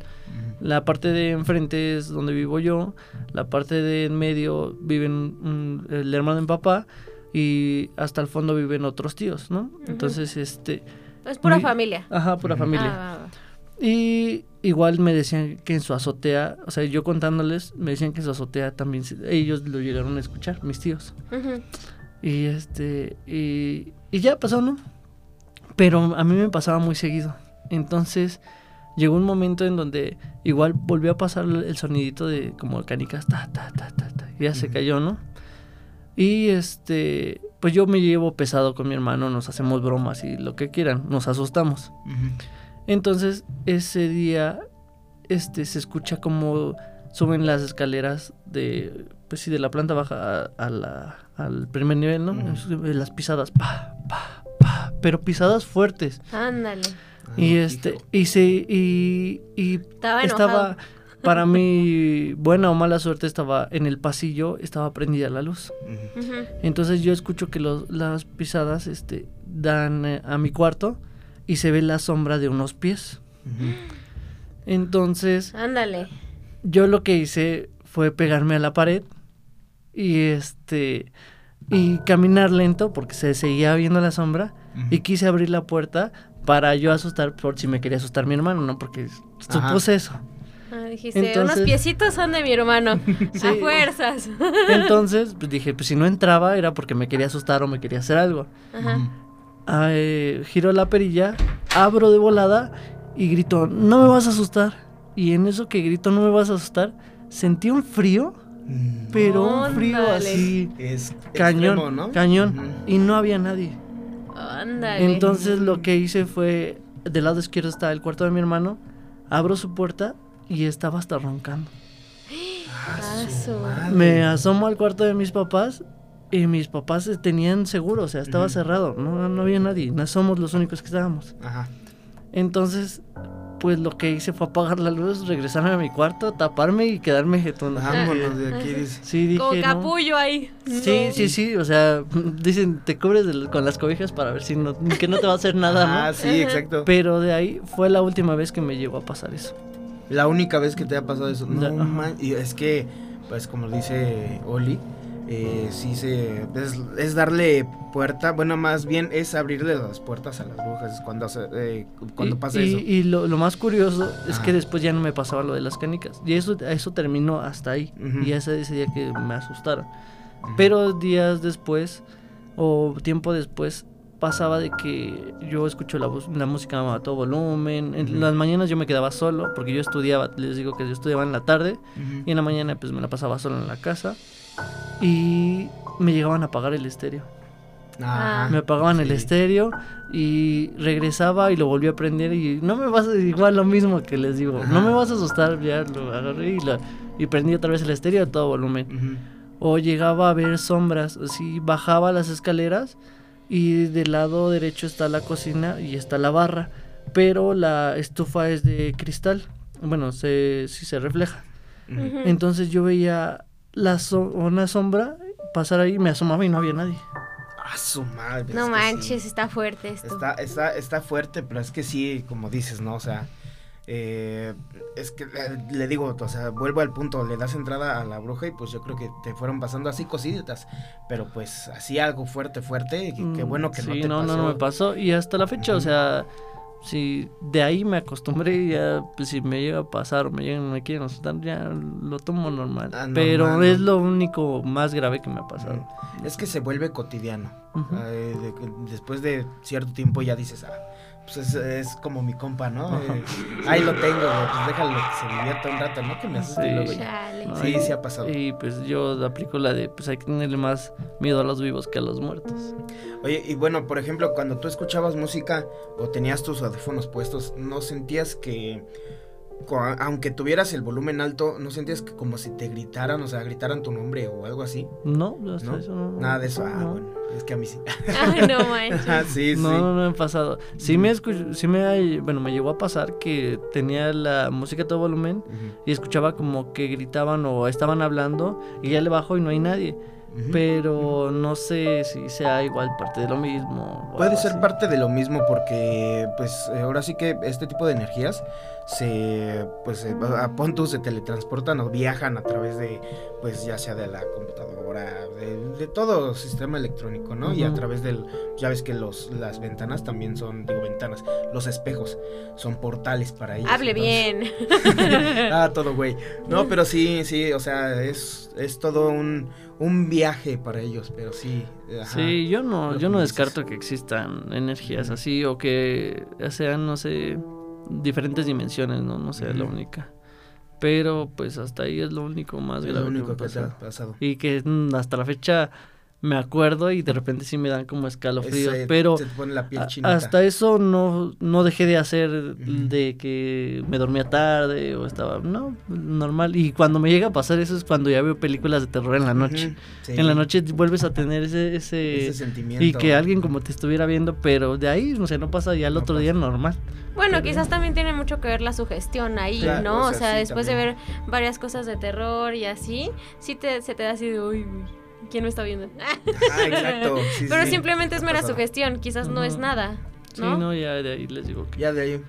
La parte de enfrente es donde vivo yo, la parte de en medio viven mm, el hermano de mi papá y hasta el fondo viven otros tíos, ¿no? Entonces, este, Es pura Mi- familia. ajá, pura familia. Ah, va, va. Y igual me decían que en su azotea, o sea, yo contándoles, me decían que en su azotea también, se- ellos lo llegaron a escuchar, mis tíos. Y este, y, y ya pasó, ¿no? Pero a mí me pasaba muy seguido. Entonces llegó un momento en donde igual volvió a pasar el sonidito de como canicas, ta, ta, ta, ta, ta. y ya se cayó, ¿no? Y este, pues yo me llevo pesado con mi hermano, nos hacemos bromas y lo que quieran, nos asustamos. Entonces, ese día, este, se escucha como suben las escaleras de, pues sí, de la planta baja a, a la, al primer nivel, ¿no? Las pisadas, pa, pa, pa, pero pisadas fuertes. Ándale. y Ah, este, hijo. y se, y, y Estaba estaba, para mí, buena o mala suerte, estaba en el pasillo, estaba prendida la luz. Entonces yo escucho que los- las pisadas este, dan eh, a mi cuarto y se ve la sombra de unos pies. Entonces Ándale. yo lo que hice fue pegarme a la pared y este y caminar lento porque se seguía viendo la sombra y quise abrir la puerta para yo asustar por si me quería asustar mi hermano, ¿no? Porque Ajá. supuse eso. Ah, dijiste, unos Entonces- piecitos son de mi hermano. Sí. A fuerzas. Entonces, pues dije, pues si no entraba era porque me quería asustar o me quería hacer algo. Ajá. Eh, giro la perilla, abro de volada y grito, no me vas a asustar. Y en eso que grito, no me vas a asustar, sentí un frío, Mm. pero un frío así, Es cañón, extremo, ¿no? cañón. Y no había nadie. Entonces lo que hice fue, del lado izquierdo está el cuarto de mi hermano, abro su puerta y estaba hasta roncando. Ah. Me asomo al cuarto de mis papás y mis papás tenían seguro, o sea, estaba cerrado, no, no había nadie, no somos los únicos que estábamos. Ajá. Entonces, pues lo que hice fue apagar la luz, regresarme a mi cuarto, taparme y quedarme jetón. Vámonos de aquí, dice. Sí, dije, Como no. capullo ahí. Sí, No. sí, sí, o sea, dicen, te cubres de- con las cobijas para ver si no, que no te va a hacer nada, Ah, ¿no? sí, Ajá. exacto. Pero de ahí fue la última vez que me llegó a pasar eso. La única vez que te ha pasado eso. No, man- y es que, pues como dice Oli, eh, sí se. Es, es darle puerta. Bueno, más bien es abrirle las puertas a las brujas. Cuando, se- eh, cuando y, pasa y- eso. y lo, lo más curioso es que después ya no me pasaba lo de las canicas. Y eso, eso terminó hasta ahí. Y ese, ese día que me asustaron. Pero días después, o tiempo después, pasaba de que yo escucho la, la música a todo volumen. En las mañanas yo me quedaba solo, porque yo estudiaba, les digo que yo estudiaba en la tarde, y en la mañana pues me la pasaba solo en la casa. Y me llegaban a apagar el estéreo. Ajá. Me apagaban el estéreo y regresaba y lo volví a prender y no me vas a igual lo mismo que les digo, Ajá. no me vas a asustar, ya lo agarré y, la- y prendí otra vez el estéreo a todo volumen. O llegaba a ver sombras, así bajaba las escaleras y del lado derecho está la cocina y está la barra, pero la estufa es de cristal, bueno, se, sí se refleja. Entonces yo veía la so- una sombra pasar ahí, me asomaba y no había nadie. Ah, su madre. es No que manches, sí. está fuerte esto. Está, está, está fuerte, pero es que sí, como dices, ¿no? O sea, eh, es que le digo, o sea, vuelvo al punto, le das entrada a la bruja y pues yo creo que te fueron pasando así cositas, pero pues así algo fuerte, fuerte, y qué Mm, bueno que no te no, pasó. no, no me pasó. Y hasta la fecha, o sea, si de ahí me acostumbré, ya, pues si me llega a pasar o me llegan, me quieren asustar, ya lo tomo normal. Ah, Pero es lo único más grave que me ha pasado. Es que se vuelve cotidiano. Ujú. Eh, de después de cierto tiempo ya dices, ah, pues es, es como mi compa, ¿no? Eh, ahí lo tengo, güey, pues déjalo que se divierta un rato, ¿no? Que me asuste Sí. luego. No, Sí, y- sí ha pasado. Y pues yo aplico la de, pues hay que tenerle más miedo a los vivos que a los muertos. Oye, y bueno, por ejemplo, cuando tú escuchabas música o tenías tus audífonos puestos, ¿no sentías que, aunque tuvieras el volumen alto, no sentías que como si te gritaran, o sea, gritaran tu nombre o algo así? No, hasta ¿No? eso no. Nada de eso, ah, no. bueno, es que a mí sí. Ay, no manches. Ah, sí, sí. No, no, no me ha pasado. Sí me, escuch- sí me, ha- bueno, me llegó a pasar que tenía la música a todo volumen y escuchaba como que gritaban o estaban hablando y ya le bajo y no hay nadie. Pero no sé si sea igual parte de lo mismo. Puede ser así. parte de lo mismo porque, pues, eh, ahora sí que este tipo de energías se, pues, eh, a pon tú, se teletransportan o viajan a través de, pues, ya sea de la computadora, de, de todo sistema electrónico, ¿no? Y a través del, ya ves que los, las ventanas también son, digo ventanas, los espejos son portales para ellos. Hable entonces- bien. ah, todo güey. No, pero sí, sí, o sea, es, es todo un, un viaje para ellos, pero sí. ajá. Sí, yo no, yo no descarto que existan energías así o que sean, no sé, diferentes dimensiones, no, no sea la Ujú. única. Pero pues hasta ahí es lo único más Es grave lo único que ha pasado. pasado. Y que hasta la fecha me acuerdo y de repente sí me dan como escalofríos, Ese- pero se te pone la piel a- chinita. hasta eso no, no dejé de hacer de que me dormía tarde o estaba, no, normal. Y cuando me llega a pasar eso es cuando ya veo películas de terror en la noche. Sí. En la noche vuelves a tener ese... ese, Ese sentimiento. y que alguien como te estuviera viendo, pero de ahí, no sé, no pasa ya el No otro pasa. día normal. Bueno, quizás también tiene mucho que ver la sugestión ahí, Claro, ¿no? o O sea, sí, después de ver varias cosas de terror y así, sí te, se te da así de, uy, uy, ¿quién me está viendo? Ah, exacto. sí, Pero sí, simplemente es mera pasado. sugestión, quizás no es nada, Sí, ¿no? no, ya de ahí les digo que... Ya de ahí.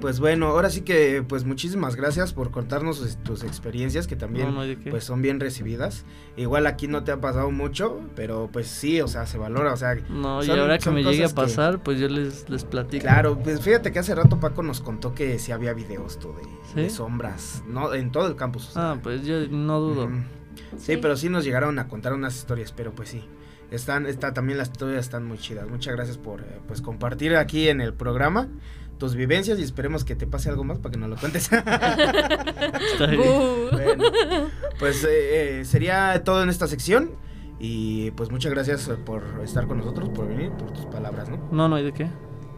Pues bueno, ahora sí que pues muchísimas gracias por contarnos es- tus experiencias que también No, no de pues son bien recibidas. Igual aquí no te ha pasado mucho, pero pues sí, o sea, se valora, o sea, No, y son- ahora que me llegue a cosas que- pasar, pues yo les, les platico. claro, pues fíjate que hace rato Paco nos contó que sí había videos tú de, de ¿Sí? sombras, no en todo el campus. o sea. Ah, pues yo no dudo. Ujú. Sí, Sí. pero sí nos llegaron a contar unas historias, pero pues sí. Están, está, también las historias están muy chidas. Muchas gracias por eh, pues compartir aquí en el programa tus vivencias y esperemos que te pase algo más para que nos lo cuentes. Bueno, pues eh, eh, sería todo en esta sección y pues muchas gracias por estar con nosotros, por venir, por tus palabras, ¿no? No, no hay de qué.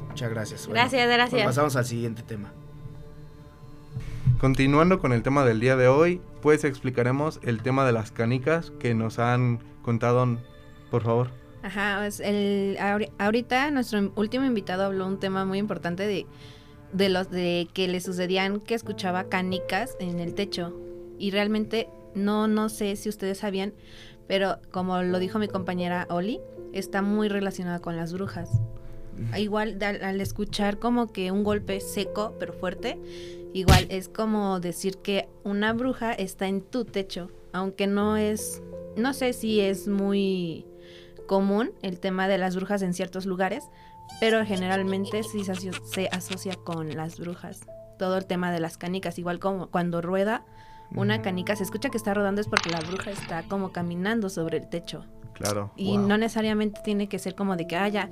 Muchas gracias. Bueno, Gracias, pues gracias. pasamos al siguiente tema. Continuando con el tema del día de hoy, pues explicaremos el tema de las canicas que nos han contado, por favor. Ajá, pues el, ahori- ahorita nuestro último invitado habló un tema muy importante de, de los de que le sucedían que escuchaba canicas en el techo. Y realmente no, no sé si ustedes sabían, pero como lo dijo mi compañera Oli, está muy relacionada con las brujas. Igual al, al escuchar como que un golpe seco pero fuerte, igual es como decir que una bruja está en tu techo, aunque no es, no sé si es muy común el tema de las brujas en ciertos lugares, pero generalmente sí se, aso- se asocia con las brujas. Todo el tema de las canicas, igual como cuando rueda una canica, se escucha que está rodando es porque la bruja está como caminando sobre el techo. Claro. Y Wow. no necesariamente tiene que ser como de que, ah, ya,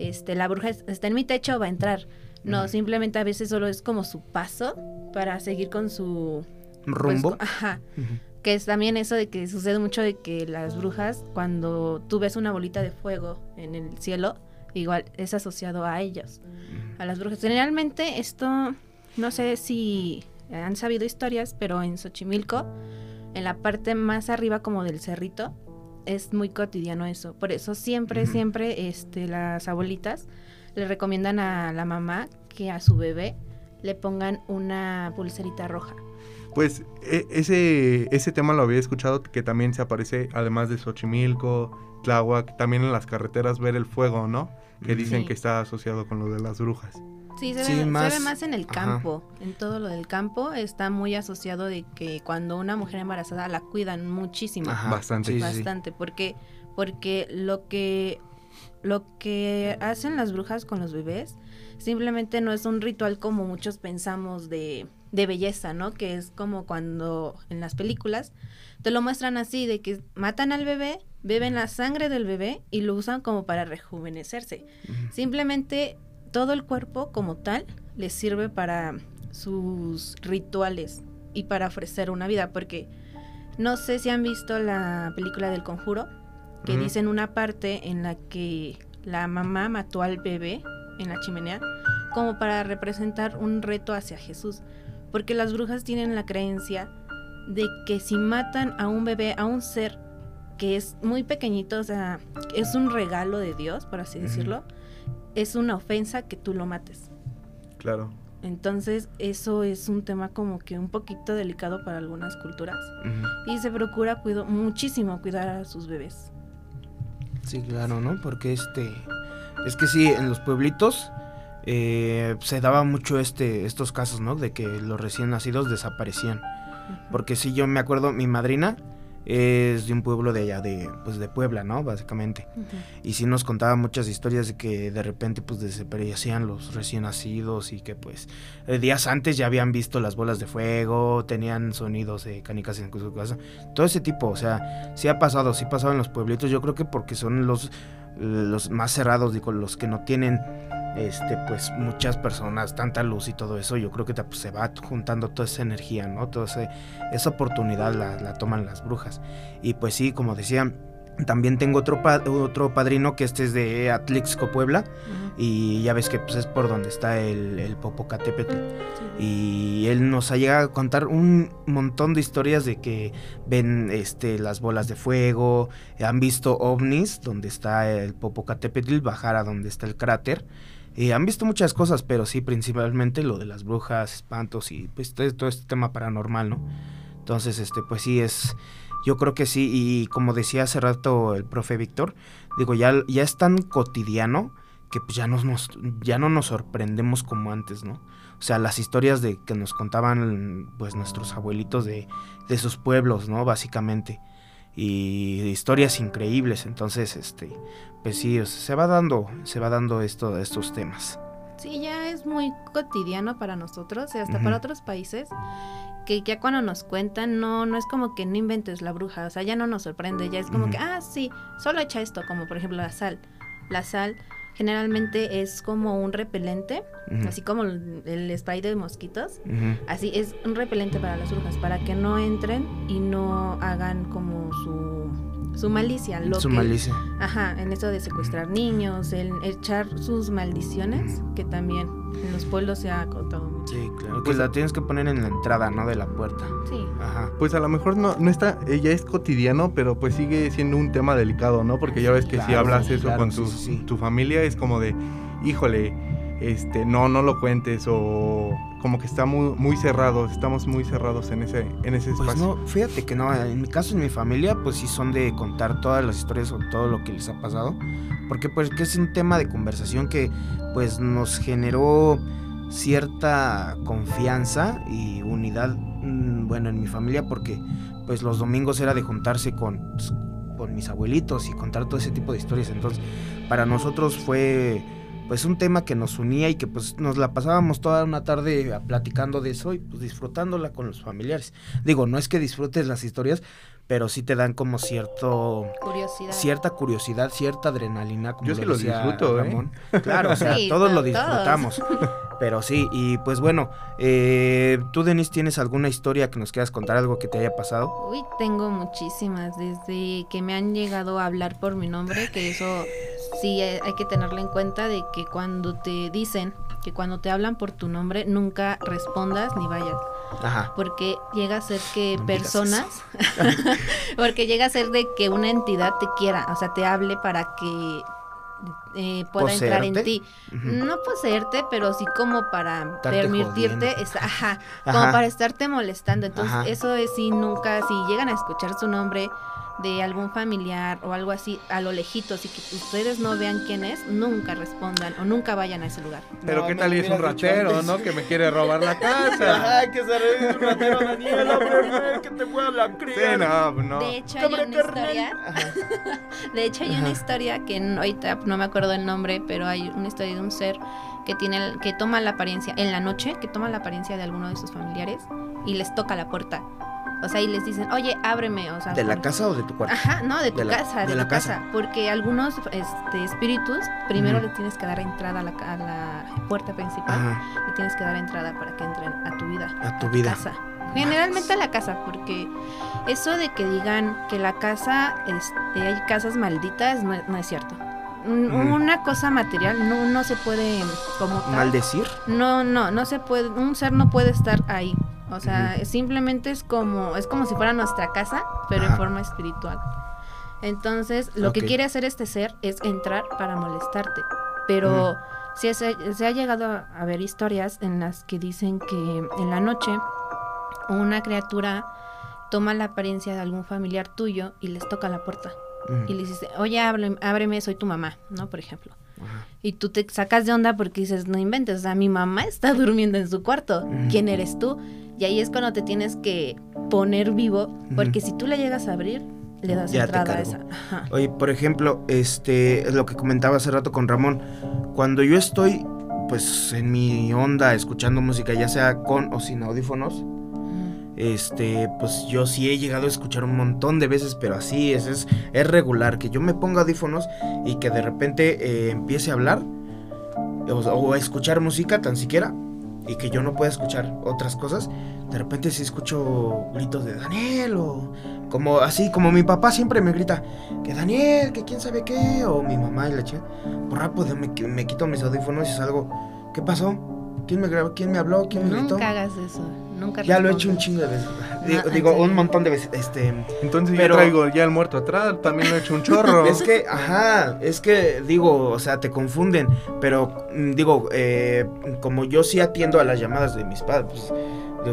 este, la bruja es- está en mi techo, va a entrar. No, simplemente a veces solo es como su paso para seguir con su... pues, Rumbo. ajá. Que es también eso de que sucede mucho de que las brujas, cuando tú ves una bolita de fuego en el cielo, igual es asociado a ellos, a las brujas. Generalmente esto, no sé si han sabido historias, pero en Xochimilco, en la parte más arriba como del cerrito, es muy cotidiano eso. Por eso siempre, siempre este, las abuelitas le recomiendan a la mamá que a su bebé le pongan una pulserita roja. Pues e- ese, ese tema lo había escuchado que también se aparece, además de Xochimilco, Tláhuac, también en las carreteras ver el fuego, ¿no? Que dicen Sí. que está asociado con lo de las brujas. Sí, se, Sí, ve, se más- ve más en el ajá. campo. En todo lo del campo está muy asociado de que cuando una mujer embarazada la cuidan muchísimo. Ajá, Bastante. sí, sí, sí. bastante. Porque, porque lo que lo que hacen las brujas con los bebés simplemente no es un ritual como muchos pensamos de, de belleza, ¿no? Que es como cuando en las películas te lo muestran así, de que matan al bebé, beben la sangre del bebé y lo usan como para rejuvenecerse. Simplemente todo el cuerpo como tal les sirve para sus rituales y para ofrecer una vida, porque no sé si han visto la película del conjuro, que dicen una parte en la que la mamá mató al bebé en la chimenea como para representar un reto hacia Jesús, porque las brujas tienen la creencia de que si matan a un bebé, a un ser que es muy pequeñito, o sea, es un regalo de Dios, por así decirlo, es una ofensa que tú lo mates. Claro. Entonces, eso es un tema como que un poquito delicado para algunas culturas. Y se procura cuido, muchísimo cuidar a sus bebés. Sí, claro, ¿no? Porque este. Es que sí, en los pueblitos eh, se daba mucho este, estos casos, ¿no? De que los recién nacidos desaparecían. Porque sí, yo me acuerdo, mi madrina es de un pueblo de allá, de, pues de Puebla, ¿no? Básicamente. Y sí nos contaba muchas historias de que de repente pues desaparecían los recién nacidos y que pues eh, días antes ya habían visto las bolas de fuego, tenían sonidos de canicas en su casa, todo ese tipo, o sea, sí ha pasado, sí ha pasado en los pueblitos, yo creo que porque son los, los más cerrados, digo, los que no tienen este pues muchas personas, tanta luz y todo eso, yo creo que pues, se va juntando toda esa energía, ¿no? Toda esa oportunidad la, la, toman las brujas. Y pues sí, como decía, también tengo otro, otro padrino que este es de Atlixco, Puebla. Y ya ves que pues, es por donde está el, el Popocatépetl. Y él nos ha llegado a contar un montón de historias de que ven este, las bolas de fuego, han visto ovnis, donde está el Popocatépetl, bajar a donde está el cráter. Y han visto muchas cosas, pero sí, principalmente lo de las brujas, espantos y pues todo este tema paranormal, ¿no? Entonces, este, pues sí, es yo creo que sí, y como decía hace rato el profe Víctor, digo, ya, ya es tan cotidiano que pues ya, nos, ya no nos sorprendemos como antes, ¿no? O sea, las historias de que nos contaban pues nuestros abuelitos de, de sus pueblos, ¿no? Básicamente. Y historias increíbles. Entonces, este, pues sí, se va dando, se va dando esto, estos temas. Sí, ya es muy cotidiano para nosotros, y hasta para otros países que ya cuando nos cuentan no no es como que no inventes la bruja, o sea, ya no nos sorprende, ya es como que, ah, sí, solo echa esto, como por ejemplo la sal. La sal generalmente es como un repelente, así como el, spray de mosquitos, así es un repelente para las brujas, para que no entren y no hagan como su su malicia. Lo su malicia. Ajá, en eso de secuestrar niños, el echar sus maldiciones, que también en los pueblos se ha contado mucho. Sí, claro. Pues la tienes que poner en la entrada, ¿no? De la puerta. Sí. Ajá. Pues a lo mejor no, no está, ella es cotidiano, pero pues sigue siendo un tema delicado, ¿no? Porque ya ves que si hablas eso con tu, tu familia es como de, híjole, este, no, no lo cuentes o como que está muy, muy cerrado, estamos muy cerrados en ese, en ese pues espacio. no, fíjate que no, en mi caso, en mi familia, pues sí son de contar todas las historias o todo lo que les ha pasado, porque pues que es un tema de conversación que pues nos generó cierta confianza y unidad, mm, bueno, en mi familia, porque pues los domingos era de juntarse con, con mis abuelitos y contar todo ese tipo de historias, entonces para nosotros fue pues un tema que nos unía y que pues nos la pasábamos toda una tarde platicando de eso y pues disfrutándola con los familiares. Digo, no es que disfrutes las historias, pero sí te dan como cierto curiosidad. cierta curiosidad, cierta adrenalina. Como Yo sí lo, disfruto, ¿eh? Claro, o sea, todos lo disfrutamos. Pero sí, y pues bueno, eh, tú Denise, ¿tienes alguna historia que nos quieras contar, algo que te haya pasado? Uy, tengo muchísimas, desde que me han llegado a hablar por mi nombre, que eso sí eh, hay que tenerlo en cuenta de que cuando te dicen que cuando te hablan por tu nombre nunca respondas ni vayas. Ajá. Porque llega a ser que personas, porque llega a ser de que una entidad te quiera, o sea, te hable para que eh, pueda entrar en ti. No poseerte, pero sí como para permitirte, ajá, como para estarte molestando. Entonces, eso es si nunca, si llegan a escuchar su nombre de algún familiar o algo así a lo lejitos y que ustedes no vean quién es, nunca respondan o nunca vayan a ese lugar. Pero qué tal y es un ratero, ¿no? Que me quiere robar la casa. Ay, que se revive un ratero, Daniela, que te pueda la cría. Sí, no, no. De hecho, hay una historia. de hecho, hay una historia que ahorita no me acuerdo el nombre, pero hay una historia de un ser que tiene que toma la apariencia en la noche, que toma la apariencia de alguno de sus familiares y les toca la puerta o sea, y les dicen, oye, ábreme. O sea, ¿De la casa o de tu cuarto? Ajá, no, de tu casa, de, la tu casa. Porque algunos este, espíritus, primero le tienes que dar entrada a la, a la puerta principal. Le tienes que dar entrada para que entren a tu vida. A tu vida. casa. Generalmente a la casa, porque eso de que digan que la casa, este, hay casas malditas, no, es cierto. Una cosa material no, no se puede como ¿Maldecir? No, no, no se puede, un ser no puede estar ahí o sea, simplemente es como, es como si fuera nuestra casa, pero en forma espiritual. Entonces, lo que quiere hacer este ser es entrar para molestarte. Pero se, se, ha llegado a, ver historias en las que dicen que en la noche una criatura toma la apariencia de algún familiar tuyo y les toca la puerta. Y les dice, oye, ábreme, soy tu mamá, ¿no? Por ejemplo. Y tú te sacas de onda porque dices, no inventes, o sea, mi mamá está durmiendo en su cuarto. ¿Quién eres tú? Y ahí es cuando te tienes que poner vivo, porque si tú le llegas a abrir, le das entrada a esa. Oye, por ejemplo, este, lo que comentaba hace rato con Ramón, cuando yo estoy pues en mi onda escuchando música, ya sea con o sin audífonos, este, pues yo sí he llegado a escuchar un montón de veces, pero así es, es, es regular, que yo me ponga audífonos y que de repente eh, empiece a hablar o, a escuchar música tan siquiera y que yo no pueda escuchar otras cosas, de repente sí escucho gritos de Daniel o como así, como mi papá siempre me grita que Daniel, que quién sabe qué, o mi mamá y la chica, por rápido me, me quito mis audífonos y salgo, ¿qué pasó? ¿Quién me, ¿Quién me habló? ¿Quién me gritó? Nunca hagas eso. Nunca ya lo he hecho un chingo de veces. digo, un montón de veces. Este, Entonces pero, yo traigo ya el muerto atrás, también lo he hecho un chorro. es que, ajá, es que digo, o sea, te confunden. Pero mm, digo, eh, como yo sí atiendo a las llamadas de mis padres, pues,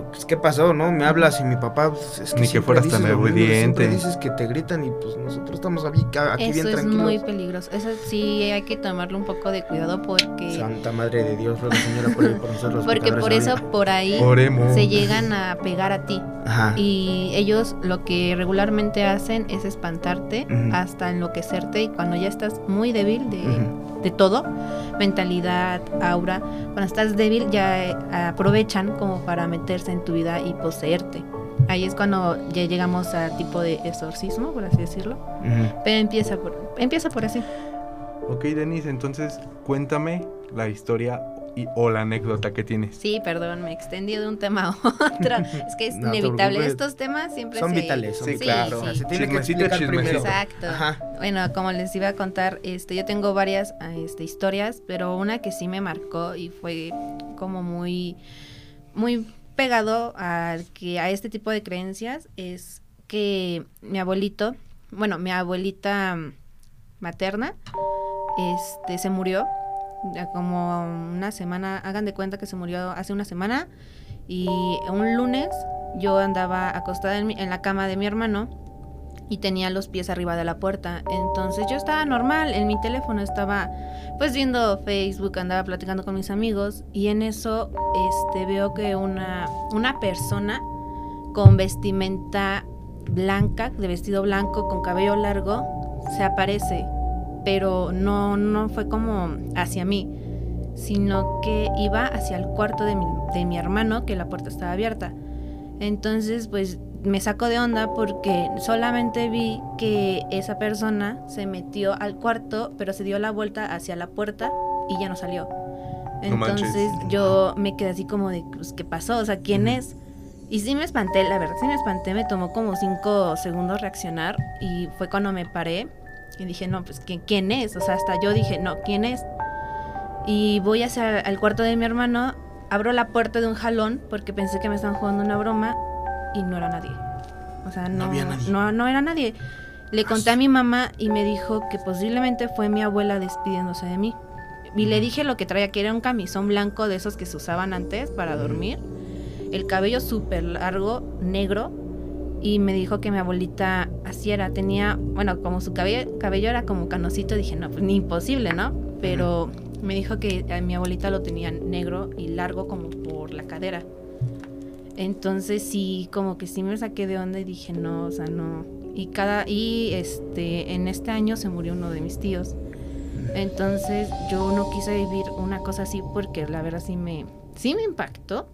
pues, ¿qué pasó, no? Me hablas y mi papá, pues, es que Ni que fueras tan obediente. dices que te gritan y pues nosotros estamos aquí, aquí Eso bien es tranquilos. muy peligroso. Eso sí hay que tomarle un poco de cuidado porque... Santa Madre de Dios, ruega Señora por, por nosotros. Porque por eso, por ahí, Oremos. se llegan a pegar a ti. Ajá. Y ellos lo que regularmente hacen es espantarte hasta enloquecerte y cuando ya estás muy débil de. De todo, mentalidad, aura, cuando estás débil ya eh, aprovechan como para meterse en tu vida y poseerte. Ahí es cuando ya llegamos al tipo de exorcismo, por así decirlo. Pero empieza por, empieza por así. Ok, Denis, entonces cuéntame la historia y, o la anécdota que tienes. Sí, perdón, me extendí de un tema a otro. es que es No inevitable. preocupes. Estos temas siempre Son se- vitales, son Sí, claro. O sea, se tiene que explicar primero. Exacto. Ajá. Bueno, como les iba a contar, este, yo tengo varias este, historias, pero una que sí me marcó y fue como muy, muy pegado a, que, a este tipo de creencias es que mi abuelito, bueno, mi abuelita materna, este, se murió como una semana, hagan de cuenta que se murió hace una semana y un lunes yo andaba acostada en, mi- en la cama de mi hermano y tenía los pies arriba de la puerta. Entonces yo estaba normal, en mi teléfono estaba pues viendo Facebook, andaba platicando con mis amigos y en eso este veo que una una persona con vestimenta blanca, de vestido blanco con cabello largo se aparece, pero no no fue como hacia mí, sino que iba hacia el cuarto de mi, de mi hermano, que la puerta estaba abierta. Entonces, pues me saco de onda porque solamente vi que esa persona se metió al cuarto, pero se dio la vuelta hacia la puerta y ya no salió. No. Entonces yo me quedé así como de, pues, ¿qué pasó? O sea, ¿quién es? Y sí me espanté, la verdad, sí me espanté, me tomó como cinco segundos reaccionar y fue cuando me paré y dije, no, pues, ¿quién, quién es? O sea, hasta yo dije, no, ¿quién es? Y voy hacia el cuarto de mi hermano, abro la puerta de un jalón porque pensé que me estaban jugando una broma y no era nadie. O sea, no, No había nadie. no, no era nadie. Le conté a mi mamá y me dijo que posiblemente fue mi abuela despidiéndose de mí. Y le dije lo que traía, que era un camisón blanco de esos que se usaban antes para dormir. El cabello súper largo, negro. Y me dijo que mi abuelita así era. Tenía, bueno, como su cabello, cabello era como canosito, dije, no, pues ni imposible, ¿no? Pero me dijo que a mi abuelita lo tenía negro y largo como por la cadera. Entonces sí, como que sí me saqué de onda y dije, no, o sea, no. Y cada, y este, en este año se murió uno de mis tíos. Entonces yo no quise vivir una cosa así porque la verdad sí me, sí me impactó.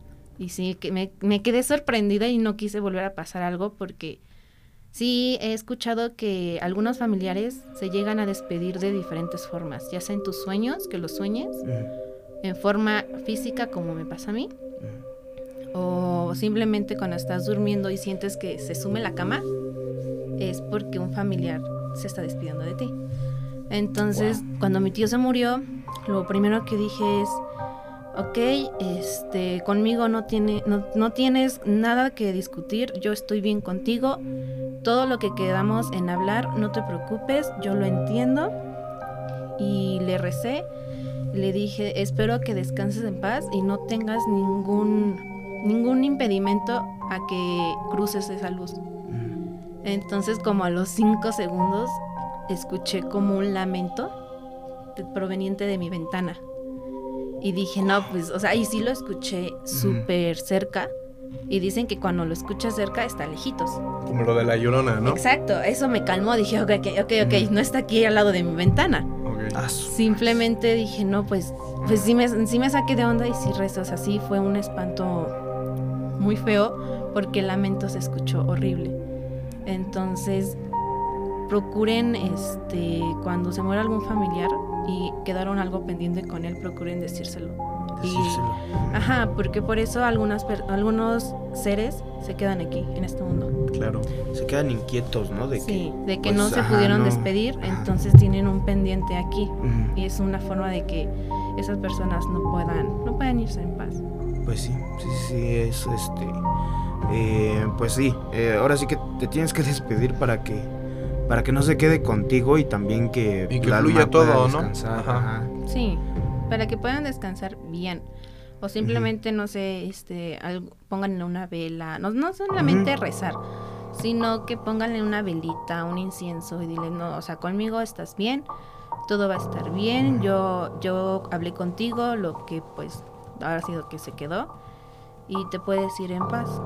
Y sí, que me, me quedé sorprendida y no quise volver a pasar algo porque sí he escuchado que algunos familiares se llegan a despedir de diferentes formas, ya sea en tus sueños, que los sueñes, en forma física como me pasa a mí, o simplemente cuando estás durmiendo y sientes que se sume la cama, es porque un familiar se está despidiendo de ti. Entonces, cuando mi tío se murió, lo primero que dije es, ok, este, conmigo no, tiene, no, no tienes nada que discutir, yo estoy bien contigo, todo lo que quedamos en hablar, no te preocupes, yo lo entiendo. Y le recé, le dije, espero que descanses en paz y no tengas ningún, ningún impedimento a que cruces esa luz. Entonces como a los cinco segundos escuché como un lamento proveniente de mi ventana. Y dije, no, pues, o sea, y sí lo escuché súper cerca. Y dicen que cuando lo escuchas cerca está lejitos. Como lo de la llorona, ¿no? Exacto, eso me calmó. Dije, ok, ok, ok, okay no está aquí al lado de mi ventana. Ah, Simplemente dije, no, pues, pues sí me, sí me saqué de onda y sí rezo. O sea, sí fue un espanto muy feo porque el lamento se escuchó horrible. Entonces, procuren, este, cuando se muera algún familiar y quedaron algo pendiente con él, procuren decírselo. Decírselo. ajá, porque por eso algunas algunos seres se quedan aquí, en este mundo. Claro, se quedan inquietos, ¿no? De sí, que, de que pues, no se ajá, pudieron no. despedir, Ajá. entonces tienen un pendiente aquí. Y es una forma de que esas personas no puedan, no puedan irse en paz. Pues sí, sí, sí, es este. eh, pues sí, eh, ahora sí que te tienes que despedir para que para que no se quede contigo y también que, Y que el alma fluya todo, pueda ¿no? Ajá. ajá. Sí, para que puedan descansar bien. O simplemente, no sé, este, algo, pónganle una vela. No, no solamente Ujú. rezar, sino que pónganle una velita, un incienso y dile, no, o sea, conmigo estás bien, todo va a estar bien. Yo, yo hablé contigo, lo que pues ahora ha sido que se quedó. Y te puedes ir en paz.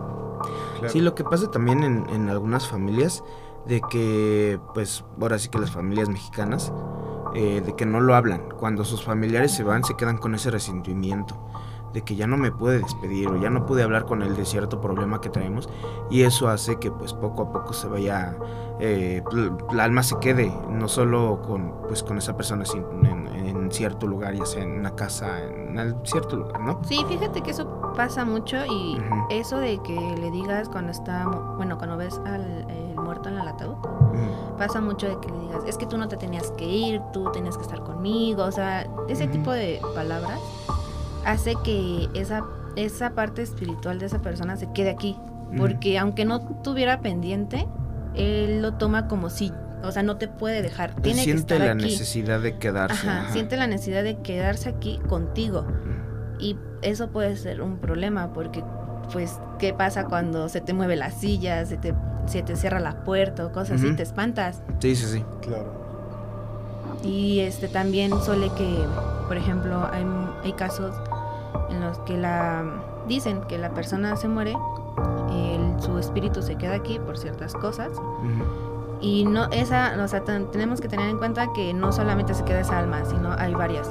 Claro. Sí, lo que pasa también en, en algunas familias, de que, pues, ahora sí que las familias mexicanas, eh, de que no lo hablan. Cuando sus familiares se van, se quedan con ese resentimiento. De que ya no me pude despedir o ya no pude hablar con él de cierto problema que traemos. Y eso hace que, pues, poco a poco se vaya. eh, pl- la alma se quede, no solo con, pues, con esa persona, sino en, en cierto lugar, ya sea en una casa, en cierto lugar, ¿no? Sí, fíjate que eso pasa mucho y Ujú. eso de que le digas cuando está, bueno, cuando ves al el muerto en el ataúd, Ujú. pasa mucho de que le digas, es que tú no te tenías que ir, tú tenías que estar conmigo, o sea, ese Ujú. tipo de palabras hace que esa, esa parte espiritual de esa persona se quede aquí, porque aunque no tuviera pendiente, él lo toma como si, o sea, no te puede dejar, tiene que siente estar la aquí. necesidad de quedarse. Ajá, ajá. siente la necesidad de quedarse aquí contigo. Ujú. Y eso puede ser un problema porque, pues, ¿qué pasa cuando se te mueve la silla, se te, se te cierra la puerta o cosas así? Ujú. Te espantas. Sí, sí, sí. Claro. Y este también suele que, por ejemplo, hay, hay casos en los que la dicen que la persona se muere, el- su espíritu se queda aquí por ciertas cosas y no esa, o sea, ten- tenemos que tener en cuenta que no solamente se queda esa alma, sino hay varias.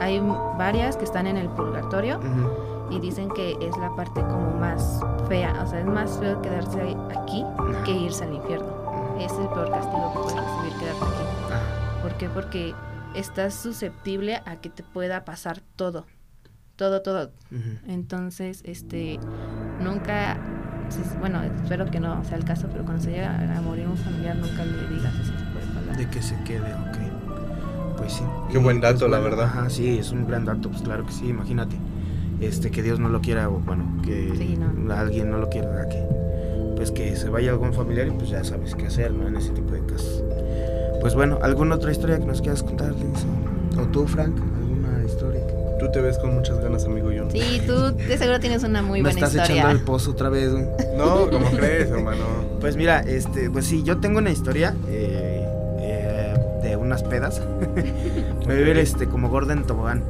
Hay varias que están en el purgatorio Ujú. Y dicen que es la parte como más fea, o sea, es más feo quedarse aquí que irse al infierno. Es el peor castigo que puedes recibir quedarte aquí. ¿Por qué? Porque estás susceptible a que te pueda pasar todo. Todo, todo. Entonces, este, nunca, bueno, espero que no sea el caso, pero cuando se llega a morir un familiar, nunca le digas ese tipo de palabras. De que se quede, ok. Pues sí. Qué buen dato, la verdad. Ajá, sí, es un gran dato, pues claro que sí, imagínate. Este, que Dios no lo quiera, o bueno, que Sí, no. alguien no lo quiera, que pues que se vaya algún familiar y pues ya sabes qué hacer, ¿no? En ese tipo de casos. Pues bueno, ¿alguna otra historia que nos quieras contar, Liz? O tú, Frank, alguna historia que... Tú te ves con muchas ganas, amigo John. Sí, tú de seguro tienes una muy Me buena estás historia. echando el pozo otra vez, güey. No, ¿cómo crees, hermano? Pues mira, este, pues sí, yo tengo una historia eh, eh, de unas pedas. Me voy a ver este como Gordon Tobogán.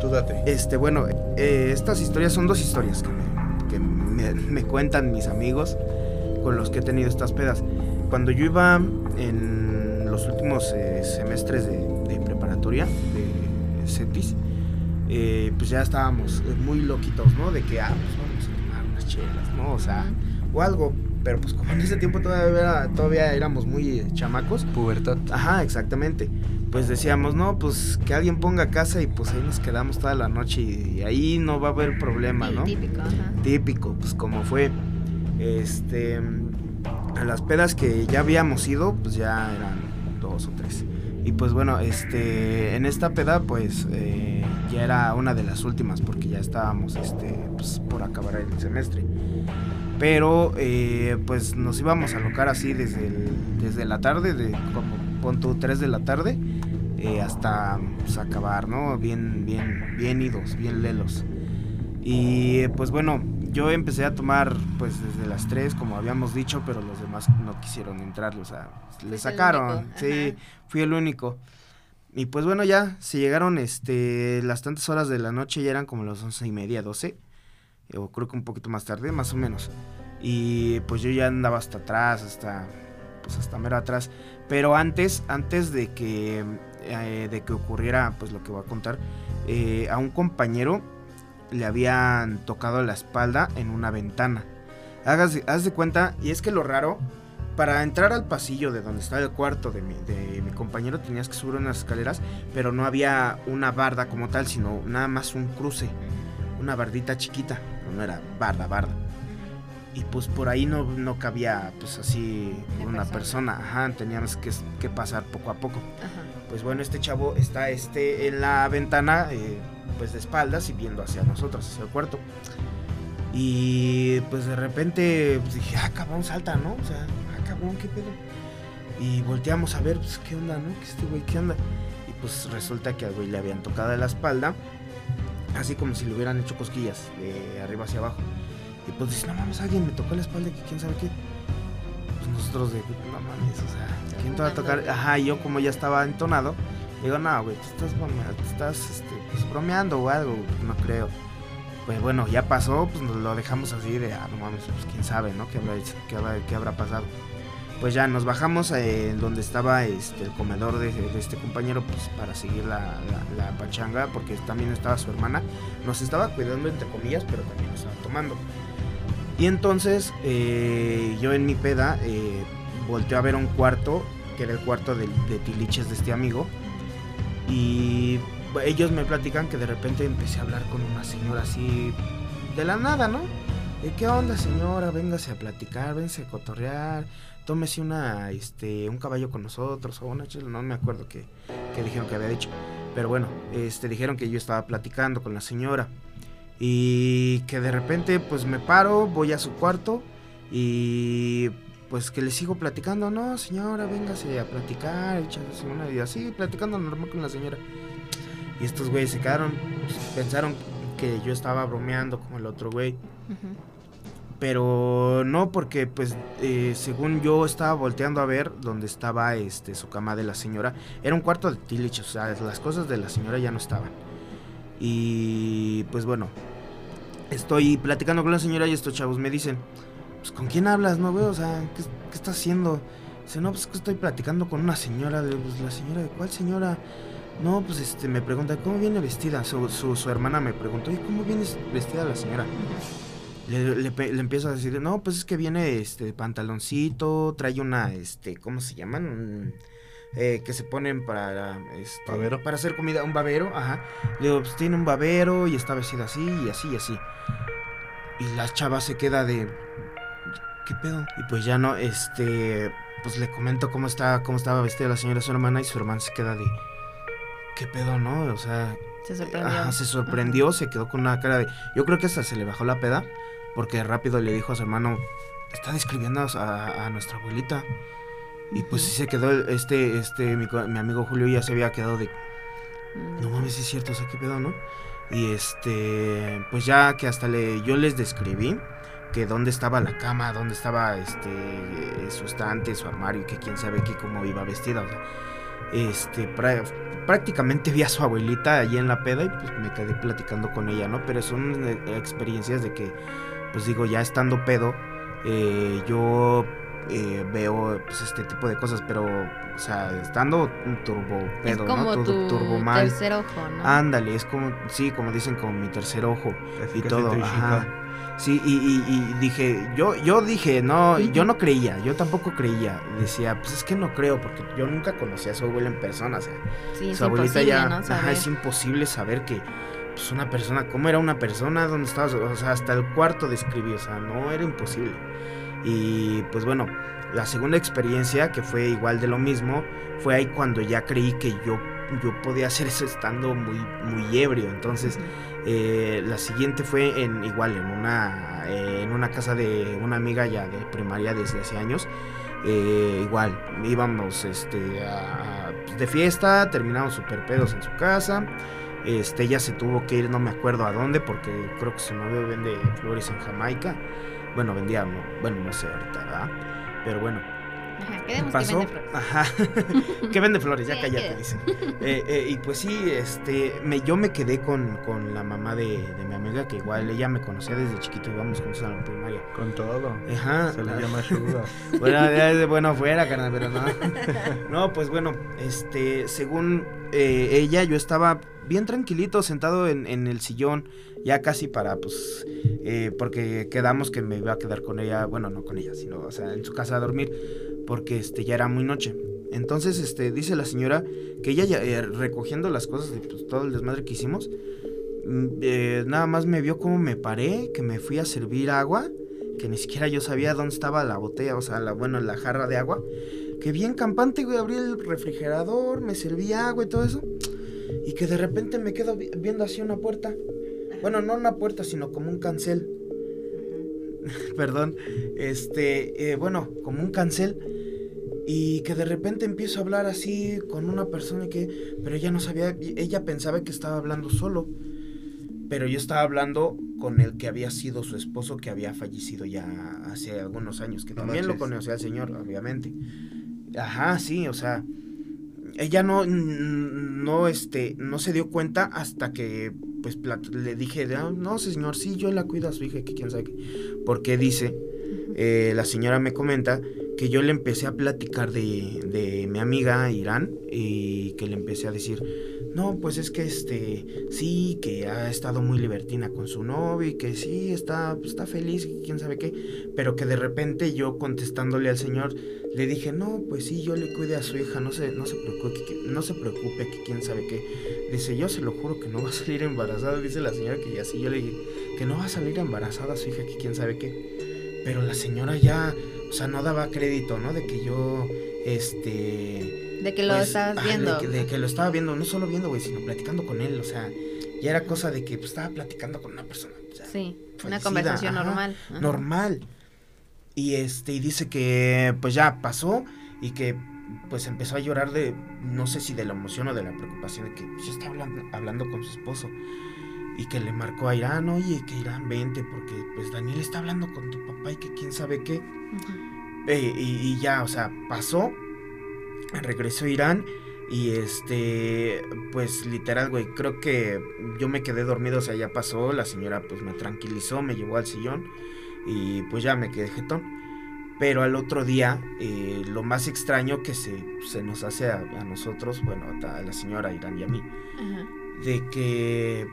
Tú date. Este, bueno, eh, estas historias son dos historias que, me, que me- me cuentan mis amigos con los que he tenido estas pedas. Cuando yo iba en los últimos eh, semestres de, de preparatoria, de CETIS, eh, pues ya estábamos eh, muy loquitos, ¿no? De que, ah, pues vamos a tomar unas chelas, ¿no? O sea, o algo. Pero pues como en ese tiempo todavía, era- todavía éramos muy chamacos, Pubertad. Ajá, exactamente. Pues decíamos, no, pues que alguien ponga casa y pues ahí nos quedamos toda la noche y ahí no va a haber problema, ¿no? típico, ajá. Típico, pues como fue. Este, a las pedas que ya habíamos ido, pues ya eran dos o tres. Y pues bueno, este, en esta peda, pues eh, ya era una de las últimas porque ya estábamos, este, pues por acabar el semestre. Pero, eh, pues nos íbamos a alocar así desde, el- desde la tarde, de como pon tú 3 de la tarde, eh, hasta pues, acabar, ¿no? Bien, bien, bien idos, bien lelos. Y pues bueno, yo empecé a tomar pues desde las 3, como habíamos dicho, pero los demás no quisieron entrar, o sea, le sacaron. Sí, fui el único. Y pues bueno, ya se llegaron este, las tantas horas de la noche, ya eran como las once y media, 12. o creo que un poquito más tarde, más o menos. Y pues yo ya andaba hasta atrás, hasta pues hasta mero atrás, pero antes antes de que eh, de que ocurriera pues lo que voy a contar, eh, a un compañero le habían tocado la espalda en una ventana. Hagas, haz de cuenta, y es que lo raro, para entrar al pasillo de donde estaba el cuarto de mi, de mi compañero tenías que subir unas escaleras, pero no había una barda como tal, sino nada más un cruce, una bardita chiquita, no era barda, barda. Y pues por ahí no, no cabía pues así una persona, ajá, teníamos que, que pasar poco a poco. Ajá. Pues bueno, este chavo está este en la ventana, eh, pues de espaldas y viendo hacia nosotros, hacia el cuarto. Y pues de repente pues, dije, ah, cabrón, salta, ¿no? O sea, ah, cabrón, ¿qué pedo? Y volteamos a ver, pues, ¿qué onda, no? ¿Qué este güey, qué onda? Y pues resulta que al güey le habían tocado la espalda, así como si le hubieran hecho cosquillas, de arriba hacia abajo. Y pues dice, no mames, alguien me tocó la espalda, que quién sabe qué. Pues nosotros de, no mames, o sea, ¿quién te va a tocar? Ajá, y yo como ya estaba entonado, digo, no, güey, tú estás, bromeando, tú estás este, pues, bromeando o algo, no creo. Pues bueno, ya pasó, pues nos lo dejamos así de, ah, no mames, pues quién sabe, ¿no? ¿Qué habrá? ¿Qué habrá, qué habrá pasado? Pues ya nos bajamos eh, donde estaba este, el comedor de, de este compañero, pues para seguir la, la- la pachanga, porque también estaba su hermana. Nos estaba cuidando, entre comillas, pero también nos estaba tomando. Y entonces eh, yo en mi peda eh, volteo a ver un cuarto, que era el cuarto del- de, tiliches de este amigo. Y ellos me platican que de repente empecé a hablar con una señora así de la nada, ¿no? ¿De qué onda, señora? Véngase a platicar, véngase a cotorrear, tómese una, este, un caballo con nosotros o una chela, no me acuerdo qué dijeron que había dicho. Pero bueno, este, dijeron que yo estaba platicando con la señora y que de repente pues me paro, voy a su cuarto y pues que le sigo platicando, no señora, véngase a platicar, échase una y así, platicando normal con la señora. Y estos güeyes se quedaron, pues, pensaron que yo estaba bromeando con el otro güey. Pero no, porque pues eh, según yo estaba volteando a ver donde estaba este su cama de la señora, era un cuarto de tilich, o sea, las cosas de la señora ya no estaban. Y pues bueno, estoy platicando con la señora y estos chavos me dicen, pues ¿con quién hablas, no güey? O sea, ¿qué, qué estás haciendo? Dice, no, pues es que estoy platicando con una señora, digo, pues la señora, ¿de cuál señora? No, pues este, me pregunta, ¿cómo viene vestida? Su, su, su hermana me preguntó, ¿y cómo viene vestida la señora? Le, le le empiezo a decir, no, pues es que viene este pantaloncito, trae una, este, ¿cómo se llaman? Eh, que se ponen para, este, ¿Babero? para hacer comida, un babero, ajá. Le digo, pues tiene un babero y está vestida así y así y así. Y la chava se queda de, ¿qué pedo? Y pues ya no, este, pues le comento cómo está, cómo estaba vestida la señora su hermana y su hermana se queda de, ¿qué pedo, no? O sea, Se sorprendió. Ajá, se sorprendió, se quedó con una cara de. Yo creo que hasta se le bajó la peda, porque rápido le dijo a su hermano: Está describiendo a, a nuestra abuelita. Y pues sí se quedó este, este, mi, amigo Julio ya se había quedado de. Mm. No mames, sí es cierto, o sea, qué pedo, ¿no? Y este, pues ya que hasta le, yo les describí que dónde estaba la cama, dónde estaba este, su estante, su armario, que quién sabe qué, cómo iba vestida, o sea, este, prá- prácticamente vi a su abuelita allí en la peda y pues me quedé platicando con ella, ¿no? Pero son eh, experiencias de que, pues digo, ya estando pedo, eh, yo eh, veo pues este tipo de cosas, pero, o sea, estando un turbo Es pedo, como ¿no? Turbo, tu turbo mal. tercer ojo, ¿no? Ándale, es como, sí, como dicen, como mi tercer ojo Así y todo, ajá. Sí, y, y- y dije, yo, yo dije, no, yo no creía, yo tampoco creía. Decía, pues es que no creo, porque yo nunca conocí a su abuela en persona, o sea, sí, es su abuelita ya, ¿no? ajá, es imposible saber que, pues una persona, cómo era una persona, dónde estaba, o sea, hasta el cuarto describí, o sea, no era imposible. Y pues bueno, la segunda experiencia, que fue igual de lo mismo, fue ahí cuando ya creí que yo, yo podía hacer eso estando muy, muy ebrio, entonces... Eh, la siguiente fue en igual en una eh, en una casa de una amiga ya de primaria desde hace años. Eh, igual íbamos este a- pues, de fiesta, terminamos super pedos en su casa. Este ella se tuvo que ir, no me acuerdo a dónde, porque creo que su novio vende flores en Jamaica. Bueno, vendía, no, bueno, no sé ahorita, ¿verdad? Pero bueno, Ajá, pasó. Ajá. que vende flores, ya cállate, dice. Eh, eh, y pues sí, este, me, yo me quedé con, con la mamá de, de, mi amiga, que igual ella me conocía desde chiquito, íbamos juntos a la primaria. Con todo. Ajá. Se le llama ayuda. bueno, bueno, fuera, carnal, pero no. no, pues bueno, este, según eh, ella, yo estaba bien tranquilito, sentado en, en, el sillón, ya casi para, pues, eh, porque quedamos que me iba a quedar con ella, bueno, no con ella, sino, o sea, en su casa a dormir, porque este, ya era muy noche. Entonces, este, dice la señora que ella ya, eh, recogiendo las cosas de pues, todo el desmadre que hicimos, mm, eh, nada más me vio como me paré, que me fui a servir agua, que ni siquiera yo sabía dónde estaba la botella, o sea, la, bueno, la jarra de agua. Que bien campante, güey, abrí el refrigerador, me serví agua y todo eso. Y que de repente me quedo viendo así una puerta. Bueno, no una puerta, sino como un cancel. Perdón. Este, eh, bueno, como un cancel. Y que de repente empiezo a hablar así con una persona que... Pero ella no sabía, ella pensaba que estaba hablando solo. Pero yo estaba hablando con el que había sido su esposo, que había fallecido ya hace algunos años, que también lo conocía al señor, obviamente. Ajá, sí, o sea, ella no, no, este, no se dio cuenta hasta que, pues, le dije, ah, no, señor, sí, yo la cuido a su hija, que quién sabe qué. Porque dice, eh, la señora me comenta que yo le empecé a platicar de, de mi amiga Irán y que le empecé a decir, no, pues es que este, sí, que ha estado muy libertina con su novio y que sí, está, está feliz, quién sabe qué, pero que de repente yo contestándole al señor le dije, no, pues sí, yo le cuide a su hija, no se, no se preocupe, que, no se preocupe, que quién sabe qué. Dice, yo se lo juro que no va a salir embarazada, dice la señora que así yo le dije, que no va a salir embarazada su hija, que quién sabe qué. Pero la señora ya, o sea, no daba crédito, ¿no? De que yo, este... De que lo pues, estabas viendo. De que, lo estaba viendo, no solo viendo, güey, sino platicando con él, o sea, ya era cosa de que pues, estaba platicando con una persona. sí, una conversación normal. Normal. Y este, y dice que pues ya pasó y que pues empezó a llorar de, no sé si de la emoción o de la preocupación de que pues, ya está hablando, hablando con su esposo. Y que le marcó a Irán, oye, que Irán vente, porque pues Daniel está hablando con tu papá y que quién sabe qué. Eh, y, ya, o sea, pasó, regresó Irán y este, pues literal, güey, creo que yo me quedé dormido, o sea, ya pasó, la señora pues me tranquilizó, me llevó al sillón y pues ya me quedé jetón. Pero al otro día, eh, lo más extraño que se, se nos hace a, nosotros, bueno, a la señora Irán y a mí, de que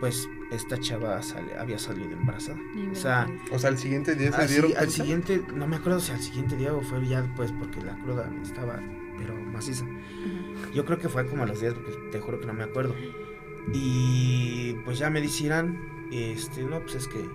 pues esta chava había salido embarazada. O sea, o sea, al siguiente día se dieron Al siguiente, no me acuerdo si al siguiente día o fue ya después porque la cruda estaba, pero maciza. Yo creo que fue como a los días porque te juro que no me acuerdo. Y pues ya me dijeron, este, no, pues es que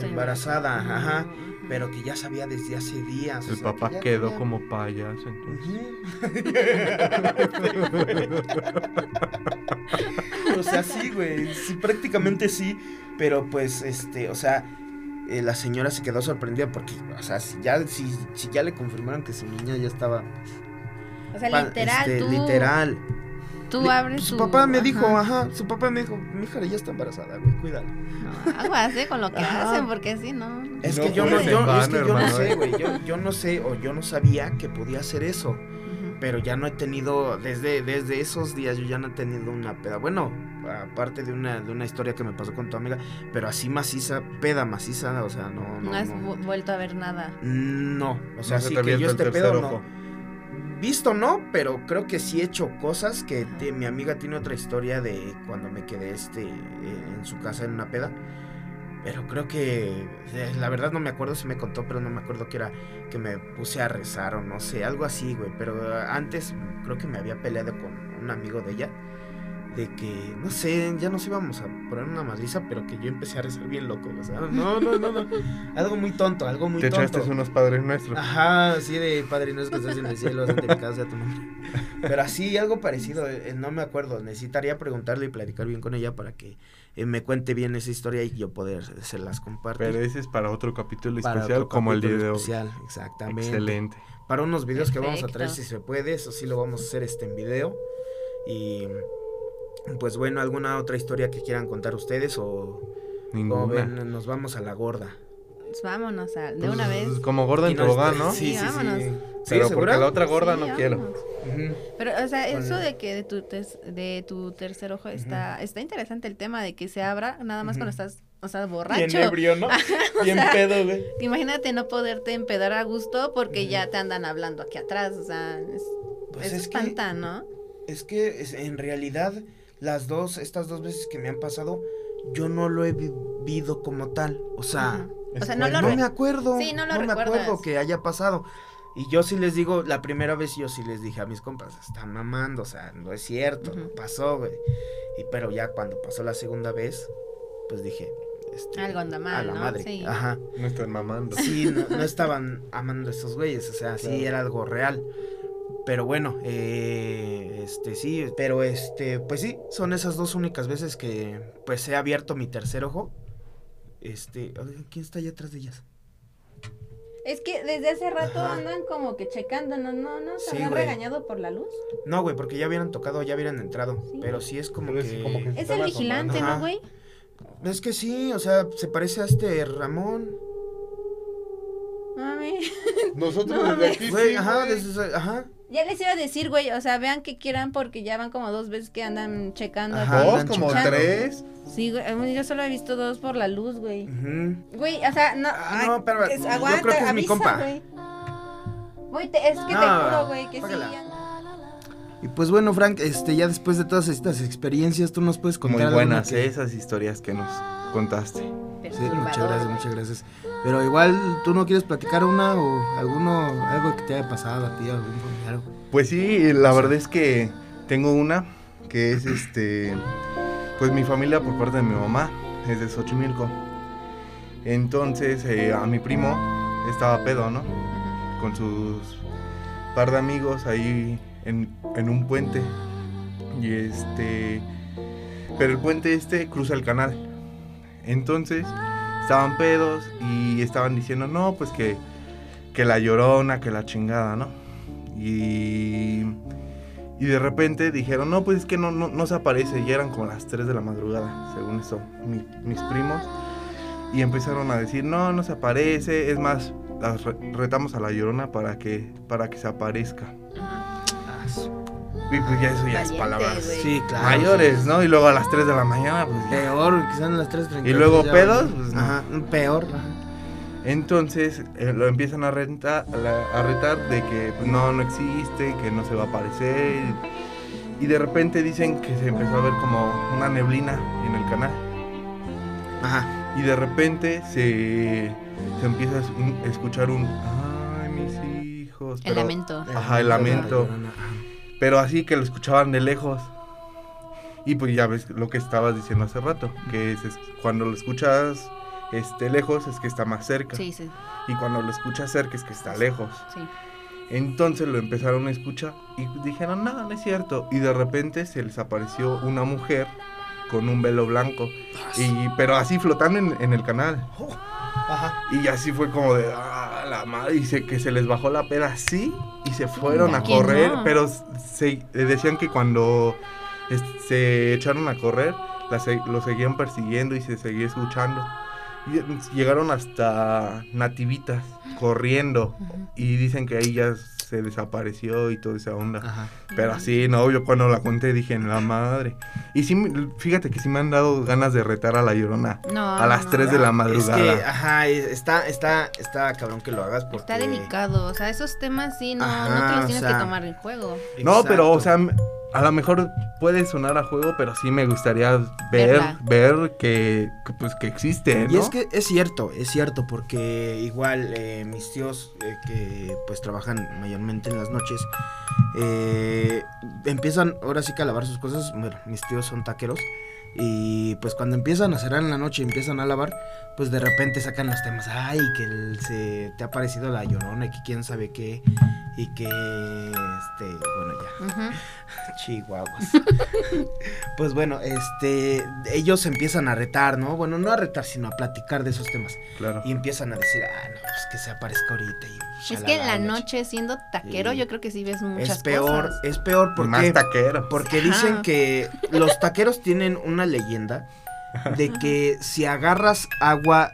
embarazada, ajá, pero que ya sabía desde hace días. El papá quedó como payaso entonces. o sea, sí, güey, sí, prácticamente sí, pero pues, este, o sea, eh, la señora se quedó sorprendida porque, o sea, si ya, si, si ya le confirmaron que su niña ya estaba... O sea, literal, este, Literal. Tú abres su papá me dijo, ajá, su papá me dijo, mi hija ya está embarazada, güey, cuídala. No, aguas, ¿eh? Con lo que hacen, porque si no... Es que yo no, yo, es que yo no sé, güey, yo, yo no sé, o yo no sabía que podía hacer eso. Pero ya no he tenido, desde, desde esos días yo ya no he tenido una peda. Bueno, aparte de una, de una historia que me pasó con tu amiga, pero así maciza, peda maciza, o sea, no... No, has vuelto a ver nada. No, o sea, sí que yo este pedo no visto no, pero creo que sí he hecho cosas que mi amiga tiene otra historia de cuando me quedé este en su casa en una peda. Pero creo que eh, la verdad no me acuerdo si me contó, pero no me acuerdo que era que me puse a rezar o no sé, algo así, güey, pero antes creo que me había peleado con un amigo de ella de que, no sé, ya nos íbamos a poner una madriza, pero que yo empecé a rezar bien loco, o sea, no, no, no, no, algo muy tonto, algo muy tonto. Te echaste unos padres nuestros. Ajá, así de padre nuestro que estás en el cielo, santificado sea tu nombre. Pero así, algo parecido, eh, no me acuerdo, necesitaría preguntarle y platicar bien con ella para que eh, me cuente bien esa historia y yo poder se las compartir. Pero ese es para otro capítulo especial, como el día de hoy. especial, exactamente. Excelente. Para unos videos que vamos a traer si se puede, eso sí lo vamos a hacer este en video. Y pues bueno, ¿alguna otra historia que quieran contar ustedes o Ninguna. nos vamos a la gorda? Pues vámonos a, de una pues, vez. Como gorda en tobogán, ¿no? Sí, sí, sí. pero ¿segura? porque la otra gorda Sí, no quiero. vámonos. Pero, o sea, eso de que de tu, tes- de tu tercer ojo está, está interesante el tema de que se abra nada más cuando estás, o sea, borracho. Bien ebrio, ¿no? O Bien sea, pedo, güey. Imagínate no poderte empedar a gusto porque ya te andan hablando aquí atrás, o sea, es, Pues eso es que- espanta, ¿no? Es que es- en realidad las dos, estas dos veces que me han pasado, yo no lo he vivido como tal. O sea, Ujú. O sea, no lo no re- me acuerdo. Sí, no lo me acuerdo que haya pasado. Y yo sí les digo, la primera vez yo sí les dije a mis compas, están mamando, o sea, no es cierto, no pasó, güey. Y pero ya cuando pasó la segunda vez, pues dije, este, Algo anda mal, a la ¿no? madre. Sí. Ajá. No están mamando. Sí, no, no estaban amando a esos güeyes, o sea, sí era algo real. Pero bueno, eh, este sí, pero este, pues sí, son esas dos únicas veces que pues he abierto mi tercer ojo. Este, ¿quién está allá atrás de ellas? Es que desde hace rato Ajá. andan como que checando, ¿no? ¿No, no se Sí, güey. regañado por la luz? No, güey, porque ya hubieran tocado, ya hubieran entrado. Sí. Pero sí es como es que... como que- Es el vigilante. ¿no, güey? Es que sí, o sea, se parece a este Ramón. Mami. Nosotros No, desde aquí Güey, sí, ajá, desde- ajá. Ya les iba a decir, güey, o sea, vean que quieran porque ya van como dos veces que andan checando. Ajá. Dos, como checando. tres. Sí, güey, yo solo he visto dos por la luz, güey. Güey, o sea, no. Ah, ay, no, pero es- yo aguanta, creo que es mi compa. Güey, Güey, te- es que te juro, güey, que págala. sí. Y pues bueno, Frank, este, ya después de todas estas experiencias, tú nos puedes contar Muy buenas que- esas historias que nos contaste. Sí, muchas gracias, muchas gracias. Pero igual, ¿tú no quieres platicar una o alguno, algo que te haya pasado a ti, algún familiar? Pues sí, la verdad es que tengo una que es este, pues mi familia por parte de mi mamá es de Xochimilco. Entonces eh, a mi primo estaba pedo, ¿no? Con sus par de amigos ahí en, en un puente. Y este, pero el puente este cruza el canal. Entonces estaban pedos y estaban diciendo, no, pues que, que la llorona, que la chingada, ¿no? Y, y de repente dijeron, no, pues es que no, no, no se aparece. Y eran como las 3 de la madrugada, según eso, mi- mis primos. Y empezaron a decir, no, no se aparece. Es más, las re- retamos a la llorona para que, para que se aparezca. Y pues ya eso ya es palabras güey. Sí, claro. mayores, ¿no? Y luego a las 3 de la mañana, pues ya. Peor, que sean las 3.30. ¿Y luego ya, pedos? Pues no. Ajá, peor. ajá. Entonces eh, lo empiezan a, renta- a la- a retar de que pues, no, no existe, que no se va a aparecer. Y de repente dicen que se empezó a ver como una neblina en el canal. Ajá. Y de repente se, se empieza a escuchar un... Ay, mis hijos. El lamento. Ajá, el lamento. Pero así que lo escuchaban de lejos. Y pues ya ves lo que estabas diciendo hace rato, que es, es- cuando lo escuchas este, lejos es que está más cerca. Sí, sí, Y cuando lo escuchas cerca es que está lejos. sí. Entonces lo empezaron a escuchar y dijeron, no, no es cierto. Y de repente se les apareció una mujer con un velo blanco. Y, pero así flotando en, en el canal. Ajá. Y así fue como de, ah, la madre. Y se, que se les bajó la peda así. Y se fueron a ¿A quién correr. no? Pero se, decían que cuando es- se echaron a correr, la lo seguían persiguiendo y se seguía escuchando. Y llegaron hasta nativitas corriendo. Y dicen que ahí ya se desapareció y toda esa onda. Ajá. Pero así, no, yo cuando la conté dije, en la madre. Y sí, me- fíjate que sí me han dado ganas de retar a la llorona. No, A las no, 3 de la Es madrugada. que, ajá, es- está, está, está cabrón que lo hagas porque... Está delicado, o sea, esos temas sí, no, no te o tienes sea, que tomar en juego. No, pero, o sea, a lo mejor puede sonar a juego, pero sí me gustaría ver, Verla. ver que, que, pues, que existe, ¿no? Y es que es cierto, es cierto, porque igual eh, mis tíos eh, que pues trabajan mayormente en las noches, eh, empiezan ahora sí que a lavar sus cosas, bueno, mis tíos son taqueros, y pues cuando empiezan a cerrar en la noche y empiezan a lavar, pues de repente sacan los temas, ay, que el- se te ha parecido la llorona y que quién sabe qué, y que, este, bueno, ya. Chihuahuas. pues bueno, este, ellos empiezan a retar, ¿no? Bueno, no a retar, sino a platicar de esos temas. Claro. Y empiezan a decir, ah, no, pues que se aparezca ahorita. Y Es que en la noche siendo taquero yo creo que sí ves muchas Es peor, cosas. es peor porque, Más taquero. porque Ajá. dicen que los taqueros tienen una leyenda de que si agarras agua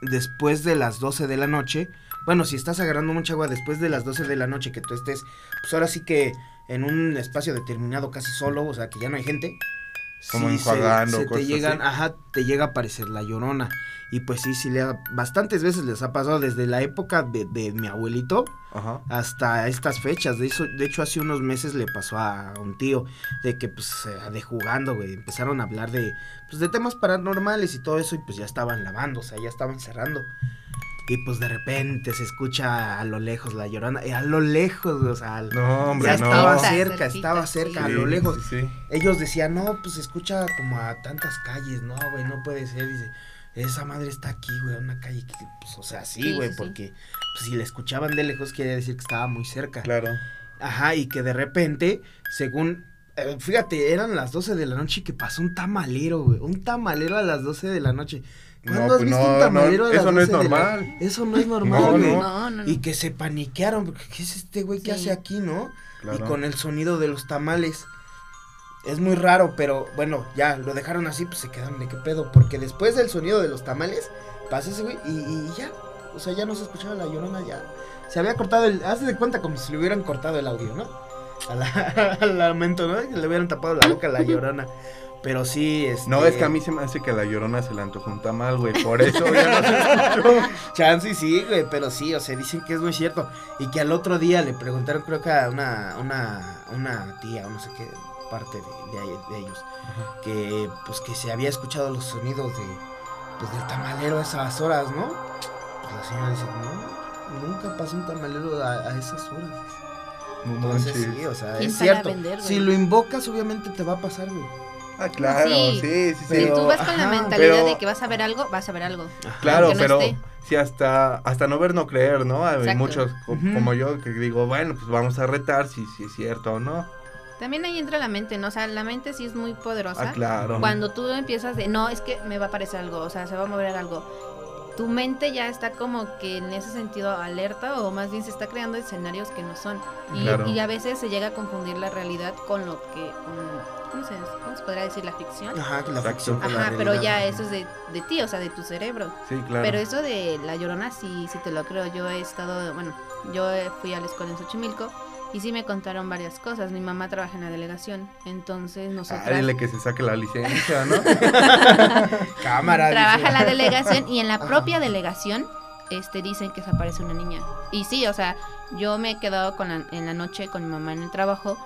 después de las 12 de la noche, bueno, si estás agarrando mucha agua después de las 12 de la noche, que tú estés, pues ahora sí que en un espacio determinado casi solo, o sea, que ya no hay gente. Como sí, enjuagando, se, se te llegan, así. ajá, te llega a aparecer la llorona. Y pues sí, sí, le ha- bastantes veces les ha pasado desde la época de, de mi abuelito Ajá. hasta estas fechas. De, eso, de hecho, hace unos meses le pasó a un tío de que, pues, eh, de jugando, güey, empezaron a hablar de, pues, de temas paranormales y todo eso, y pues ya estaban lavando, o sea, ya estaban cerrando. Y pues de repente se escucha a lo lejos la llorona, y a lo lejos, o sea, No, hombre, ya no. estaba cerca, cerquita, estaba sí. cerca, a lo lejos. sí, sí. Ellos decían, no, pues se escucha como a tantas calles, no, güey, no puede ser. Dice, esa madre está aquí, güey, a una calle que, pues, o sea, sí, güey, sí, sí. porque pues, si la escuchaban de lejos, quiere decir que estaba muy cerca. Claro. Ajá, y que de repente, según, eh, fíjate, eran las 12 de la noche y que pasó un tamalero, güey, un tamalero a las 12 de la noche. No, ¿Cuándo has pues visto no, un tamalero no, a las eso no es 12 de la- normal. Eso no es normal, No, güey. no. No, no, no. Y que se paniquearon, porque ¿qué es este güey que Sí. hace aquí, no? Claro. Y con el sonido de los tamales. Es muy raro, pero bueno, ya lo dejaron así, pues se quedaron de qué pedo. Porque después del sonido de los tamales, pasa ese güey y, y ya. O sea, ya no se escuchaba la llorona, ya. Se había cortado el. Haz de cuenta como si le hubieran cortado el audio, ¿no? A la- Al lamento, ¿no? Que le hubieran tapado la boca a la llorona. Pero sí, este... No, es que a mí se me hace que la llorona se le antojó un tamal, güey. Por eso ya no se escuchó. Chance sí, güey, pero sí, o sea, dicen que es muy cierto. Y que al otro día le preguntaron, creo que a una, una, una tía o no sé qué parte de, de ellos, que pues que se había escuchado los sonidos de, pues, del tamalero a esas horas, ¿no? Pues la señora dice, no, nunca pasó un tamalero a, a esas horas. Entonces sí, o sea, ¿Quién es cierto. vender, si lo invocas, obviamente te va a pasar, güey. Ah, claro, Sí. sí, sí, sí. Si Pero- tú vas con la ajá, mentalidad pero- de que vas a ver algo, vas a ver algo. Claro, no pero esté. si hasta hasta no ver no creer, ¿no? Hay Exacto. muchos co- Ujú. como yo que digo, bueno, pues vamos a retar si, si es cierto o no. También ahí entra la mente, ¿no? O sea, la mente sí es muy poderosa. Ah, claro. Cuando tú empiezas de, no, es que me va a aparecer algo, o sea, se va a mover algo. Tu mente ya está como que en ese sentido alerta o más bien se está creando escenarios que no son. Y, Claro. y a veces se llega a confundir la realidad con lo que, ¿cómo, se, cómo se podría decir? La ficción. Ajá, que la ficción con la Ajá, pero realidad. ya eso es de, de ti, o sea, de tu cerebro. Sí, claro. Pero eso de la llorona sí, sí te lo creo. Yo he estado, bueno, yo fui a la escuela en Xochimilco y sí me contaron varias cosas. Mi mamá trabaja en la delegación, entonces Ah, nosotras... dile que se saque la licencia, ¿no? Cámara. trabaja dice. la delegación y en la propia delegación este dicen que se aparece una niña. Y sí, o sea, yo me he quedado con la- en la noche con mi mamá en el trabajo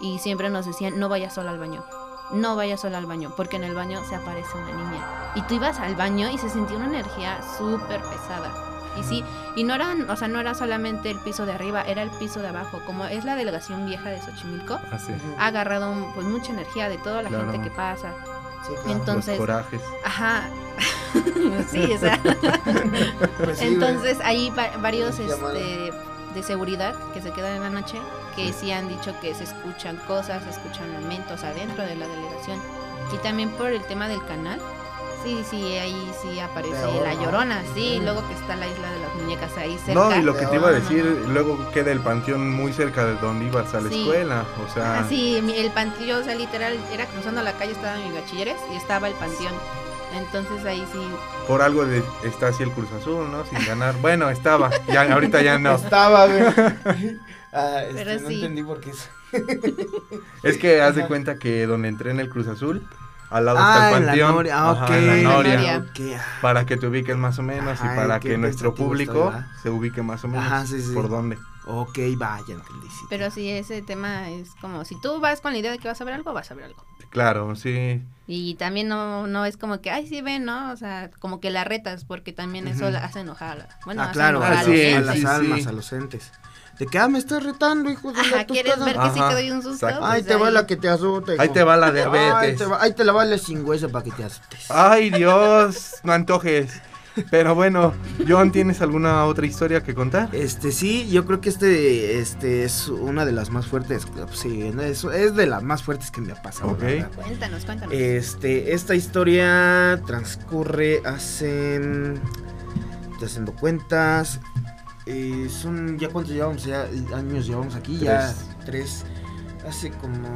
y siempre nos decían, no vayas sola al baño. No vayas sola al baño, porque en el baño se aparece una niña. Y tú ibas al baño y se sentía una energía súper pesada. Y sí, y no eran, o sea, no era solamente el piso de arriba, era el piso de abajo. Como es la delegación vieja de Xochimilco, Así. ha agarrado pues mucha energía de toda la Claro. gente que pasa. Sí, claro. Entonces, Los corajes. Ajá. sí, o sea. Pues sí. Entonces hay va- varios Sí, este, de seguridad que se quedan en la noche que sí han dicho que se escuchan cosas, se escuchan lamentos adentro de la delegación. Y también por el tema del canal. Sí, sí, ahí sí aparece Peor, la ¿no? llorona, sí, luego que está la isla de las muñecas ahí cerca. No, y lo que te iba a no, decir, no. luego queda el panteón muy cerca de donde ibas a la Sí. escuela. O sea, Ah, sí, mi- el panteón, o sea, literal, era cruzando la calle, estaba mi bachilleres y estaba el panteón. Entonces ahí sí, por algo de- está así el Cruz Azul, ¿no? Sin ganar. Bueno, estaba. Ya, ahorita ya no. Estaba, güey. Ah, este, Pero no sí. entendí por qué es. Es que haz de cuenta que donde entré en el Cruz Azul, al lado Ah, está el la panteón. Noria. Ah, Ajá, ok. en la la Noria. Ah. Para que te ubiques más o menos Ajá, y para que nuestro público se ubique más o menos Ajá, sí, sí. por dónde. Ok, vaya, entendí. sí. pero sí, ese tema es como, si tú vas con la idea de que vas a ver algo, vas a ver algo. Claro, sí. Y también no, no es como que, ay, sí ven, ¿no? O sea, como que la retas, porque también eso Ujú. la hace enojar. a la- Bueno, ah, hace claro, enojar Ah, a, a los- sí, a las sí, almas, sí. a los entes. De que, ah, me estás retando, hijo de Ajá, la ¿quieres ver que sí te doy un susto? exacto. Ahí Pues te va la que te asusta. hijo. Ahí te va la Ahí diabetes. te va, ahí te la vale sin hueso para que te asustes. Ay, Dios, no antojes. Pero bueno, John, ¿tienes alguna otra historia que contar? Este, sí, yo creo que este, este es una de las más fuertes. Sí, es, es de las más fuertes que me ha pasado. Ok. la verdad. Cuéntanos, cuéntanos. Este, esta historia transcurre hace. Estoy haciendo cuentas. Eh, son. ¿Ya cuántos llevamos? Ya años llevamos aquí? Ya tres. Hace como.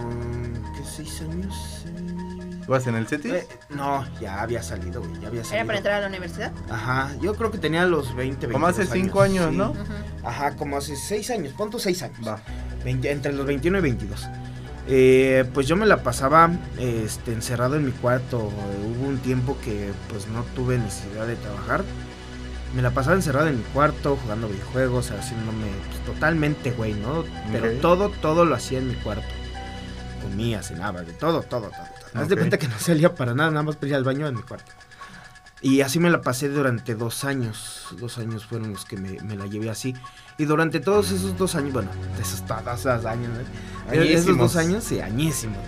¿Qué? ¿Seis años? Eh, ¿Vas en el CETIS? Eh, no, ya había salido, güey, ya había salido. ¿Era para entrar a la universidad? Ajá, yo creo que tenía los 20, 20 Como hace 5 años, sí. ¿no? Ajá, como hace 6 años, punto 6 años. Va. 20 entre los 21 y 22. Eh, pues yo me la pasaba este, encerrado en mi cuarto. Hubo un tiempo que pues no tuve necesidad de trabajar. Me la pasaba encerrado en mi cuarto, jugando videojuegos, haciéndome pues, totalmente güey, ¿no? Pero Ok. todo, todo lo hacía en mi cuarto. Comía, cenaba, de todo, todo, todo. todo. Haz de cuenta que no salía para nada, nada más para ir al baño en mi cuarto. Y así me la pasé durante dos años. Dos años fueron los que me, me la llevé así. Y durante todos esos dos años, bueno, esos todos esos años, ¿eh? esos dos años, sí, añísimos.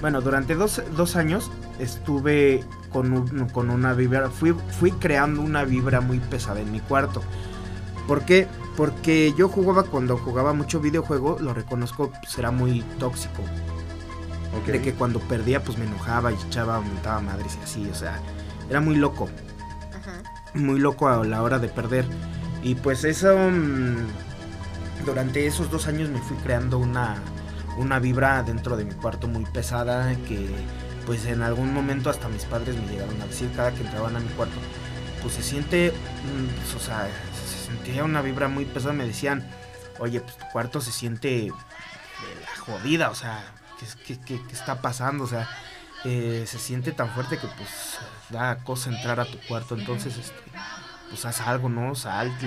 Bueno, durante dos, dos años estuve con, un- con una vibra, fui, fui creando una vibra muy pesada en mi cuarto. ¿Por qué? Porque yo jugaba cuando jugaba mucho videojuego, lo reconozco, pues era muy tóxico. Ok. De que cuando perdía, pues me enojaba y echaba, mentaba madres y así, o sea, era muy loco Ajá. muy loco a la hora de perder. Y pues eso, mm, durante esos dos años me fui creando una, una vibra dentro de mi cuarto muy pesada que pues en algún momento hasta mis padres me llegaron a decir cada que entraban a mi cuarto, pues se siente, mm, pues, o sea, se sentía una vibra muy pesada, me decían, oye, pues tu cuarto se siente de la jodida, o sea, ¿qué, qué- qué- qué está pasando? O sea, eh, se siente tan fuerte que pues da cosa entrar a tu cuarto, entonces este pues haz algo, ¿no? Salte,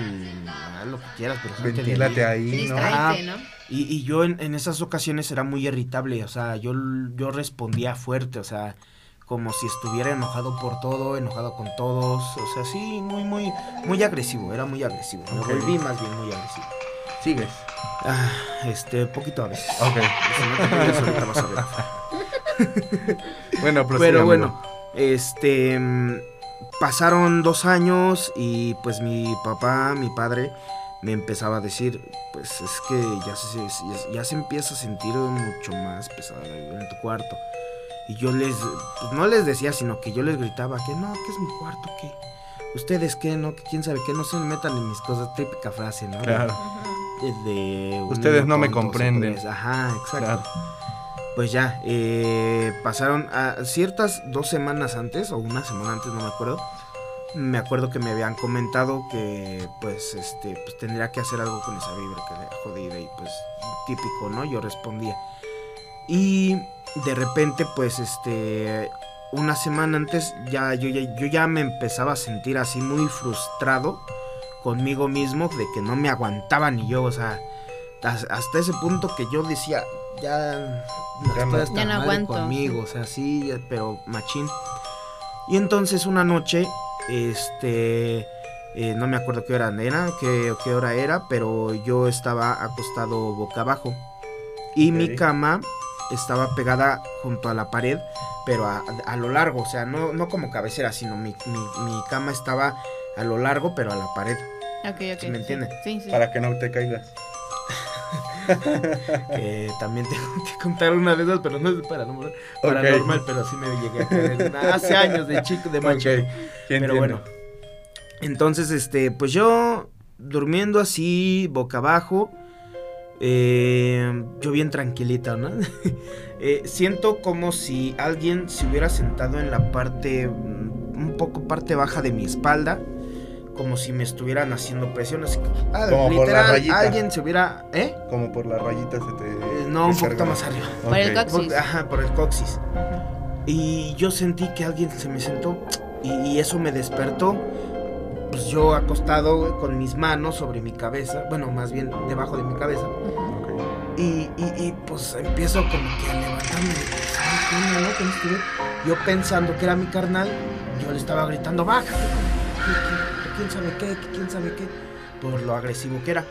haz lo que quieras, pero salte de Ventílate ahí, ¿no? Y, y yo en, en esas ocasiones era muy irritable, o sea, yo, yo respondía fuerte, o sea, como si estuviera enojado por todo, enojado con todos, o sea, sí, muy, muy, muy agresivo, era muy agresivo, me Ok. volví más bien muy agresivo. Sigues. Ah, este, poquito a veces. Ok. Si no te vas a ver. Bueno, Pero amigo. bueno, este mm, pasaron dos años y pues mi papá, mi padre, me empezaba a decir, pues es que ya se, ya, ya se empieza a sentir mucho más pesada en tu cuarto. Y yo les, pues no les decía, sino que yo les gritaba que no, que es mi cuarto, que ustedes qué, no, que quién sabe qué, no se metan en mis cosas, típica frase, ¿no? Claro. De, Ustedes no me comprenden. Ajá, exacto. Claro. Pues ya, eh, pasaron a ciertas dos semanas antes, o una semana antes, no me acuerdo. Me acuerdo que me habían comentado que, pues, este, pues tendría que hacer algo con esa vibra que era jodida y, pues, típico, ¿no? Yo respondía. Y de repente, pues, este, una semana antes, ya yo, ya yo ya me empezaba a sentir así muy frustrado conmigo mismo de que no me aguantaba ni yo, o sea, has- hasta ese punto que yo decía, ya, Ya no- Ya no aguanto, conmigo, o sea, sí, pero machín. Y entonces una noche, este, eh, no me acuerdo qué hora era, qué, qué hora era, pero yo estaba acostado boca abajo y mi cama estaba pegada junto a la pared, pero a, a lo largo, o sea, no, no como cabecera, sino mi, mi- mi cama estaba a lo largo, pero a la pared. Ok, ok. ¿Sí me entiende? Sí, sí. Para que no te caigas. Eh, también tengo que contar una de esas, pero no es paranormal, Ok. paranormal, pero sí me llegué a hace años de chico, de macho. Pero bueno. Entonces, este, pues yo durmiendo así, boca abajo, eh, yo bien tranquilita, ¿no? Eh, siento como si alguien se hubiera sentado en la parte, un poco parte baja de mi espalda, como si me estuvieran haciendo presión, así que, ah, Como por la literal, rayita. alguien se hubiera, ¿eh? Como por la rayita se te. Eh, no, un poquito más arriba. Por el coxis. Por- ajá, por el coxis. Y yo sentí que alguien se me sentó y, y eso me despertó. Pues yo acostado con mis manos sobre mi cabeza, bueno, más bien debajo de mi cabeza. Ok. Y, y, y, pues empiezo como que a levantarme. Yo pensando que era mi carnal, yo le estaba gritando, bájate, quién sabe qué, quién sabe qué, por lo agresivo que era.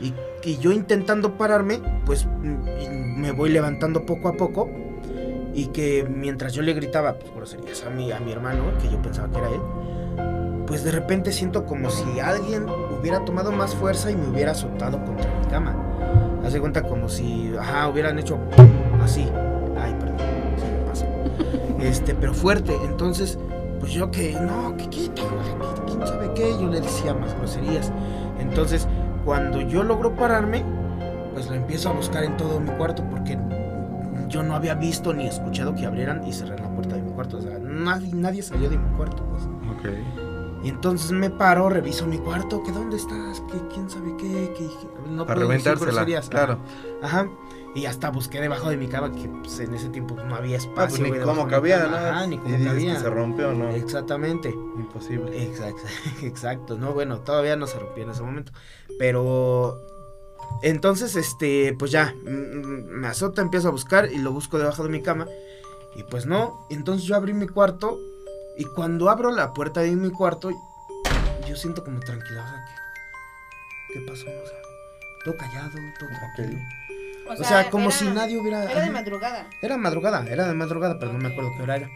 Y, y yo intentando pararme, pues mm, me voy levantando poco a poco. Y que mientras yo le gritaba, pues groserías a mi, a mi hermano, que yo pensaba que era él, pues de repente siento como si alguien hubiera tomado más fuerza y me hubiera azotado contra mi cama. Haz de cuenta como si, ajá, hubieran hecho así. Ay, perdón, se me pasa. Este, pero fuerte. Entonces, pues yo que, no, que quite, quién sabe qué, yo le decía más groserías. Entonces, cuando yo logro pararme, pues lo empiezo a buscar en todo mi cuarto porque yo no había visto ni escuchado que abrieran y cerraran la puerta de mi cuarto. O sea, nadie, nadie salió de mi cuarto, pues. Ok. Y entonces me paro, reviso mi cuarto, que dónde estás, que quién sabe qué, que no Para reventársela, claro. Ajá. Y hasta busqué debajo de mi cama, que pues, en ese tiempo no había espacio. Ah, pues, ni cómo cabía, ¿no? Ajá, ni cómo cabía. Que se rompió, ¿no? Exactamente. Imposible. Exacto, exacto. No, bueno, todavía no se rompió en ese momento. Pero entonces, este, pues ya, mm, mm, me azota, empiezo a buscar y lo busco debajo de mi cama. Y pues no, entonces yo abrí mi cuarto y cuando abro la puerta de mi cuarto, yo siento como tranquilidad. O sea, ¿qué, ¿qué pasó? O sea, todo callado, todo tranquilo. O sea, como si nadie hubiera. Era de madrugada. Era madrugada, era de madrugada, pero no me acuerdo qué hora era.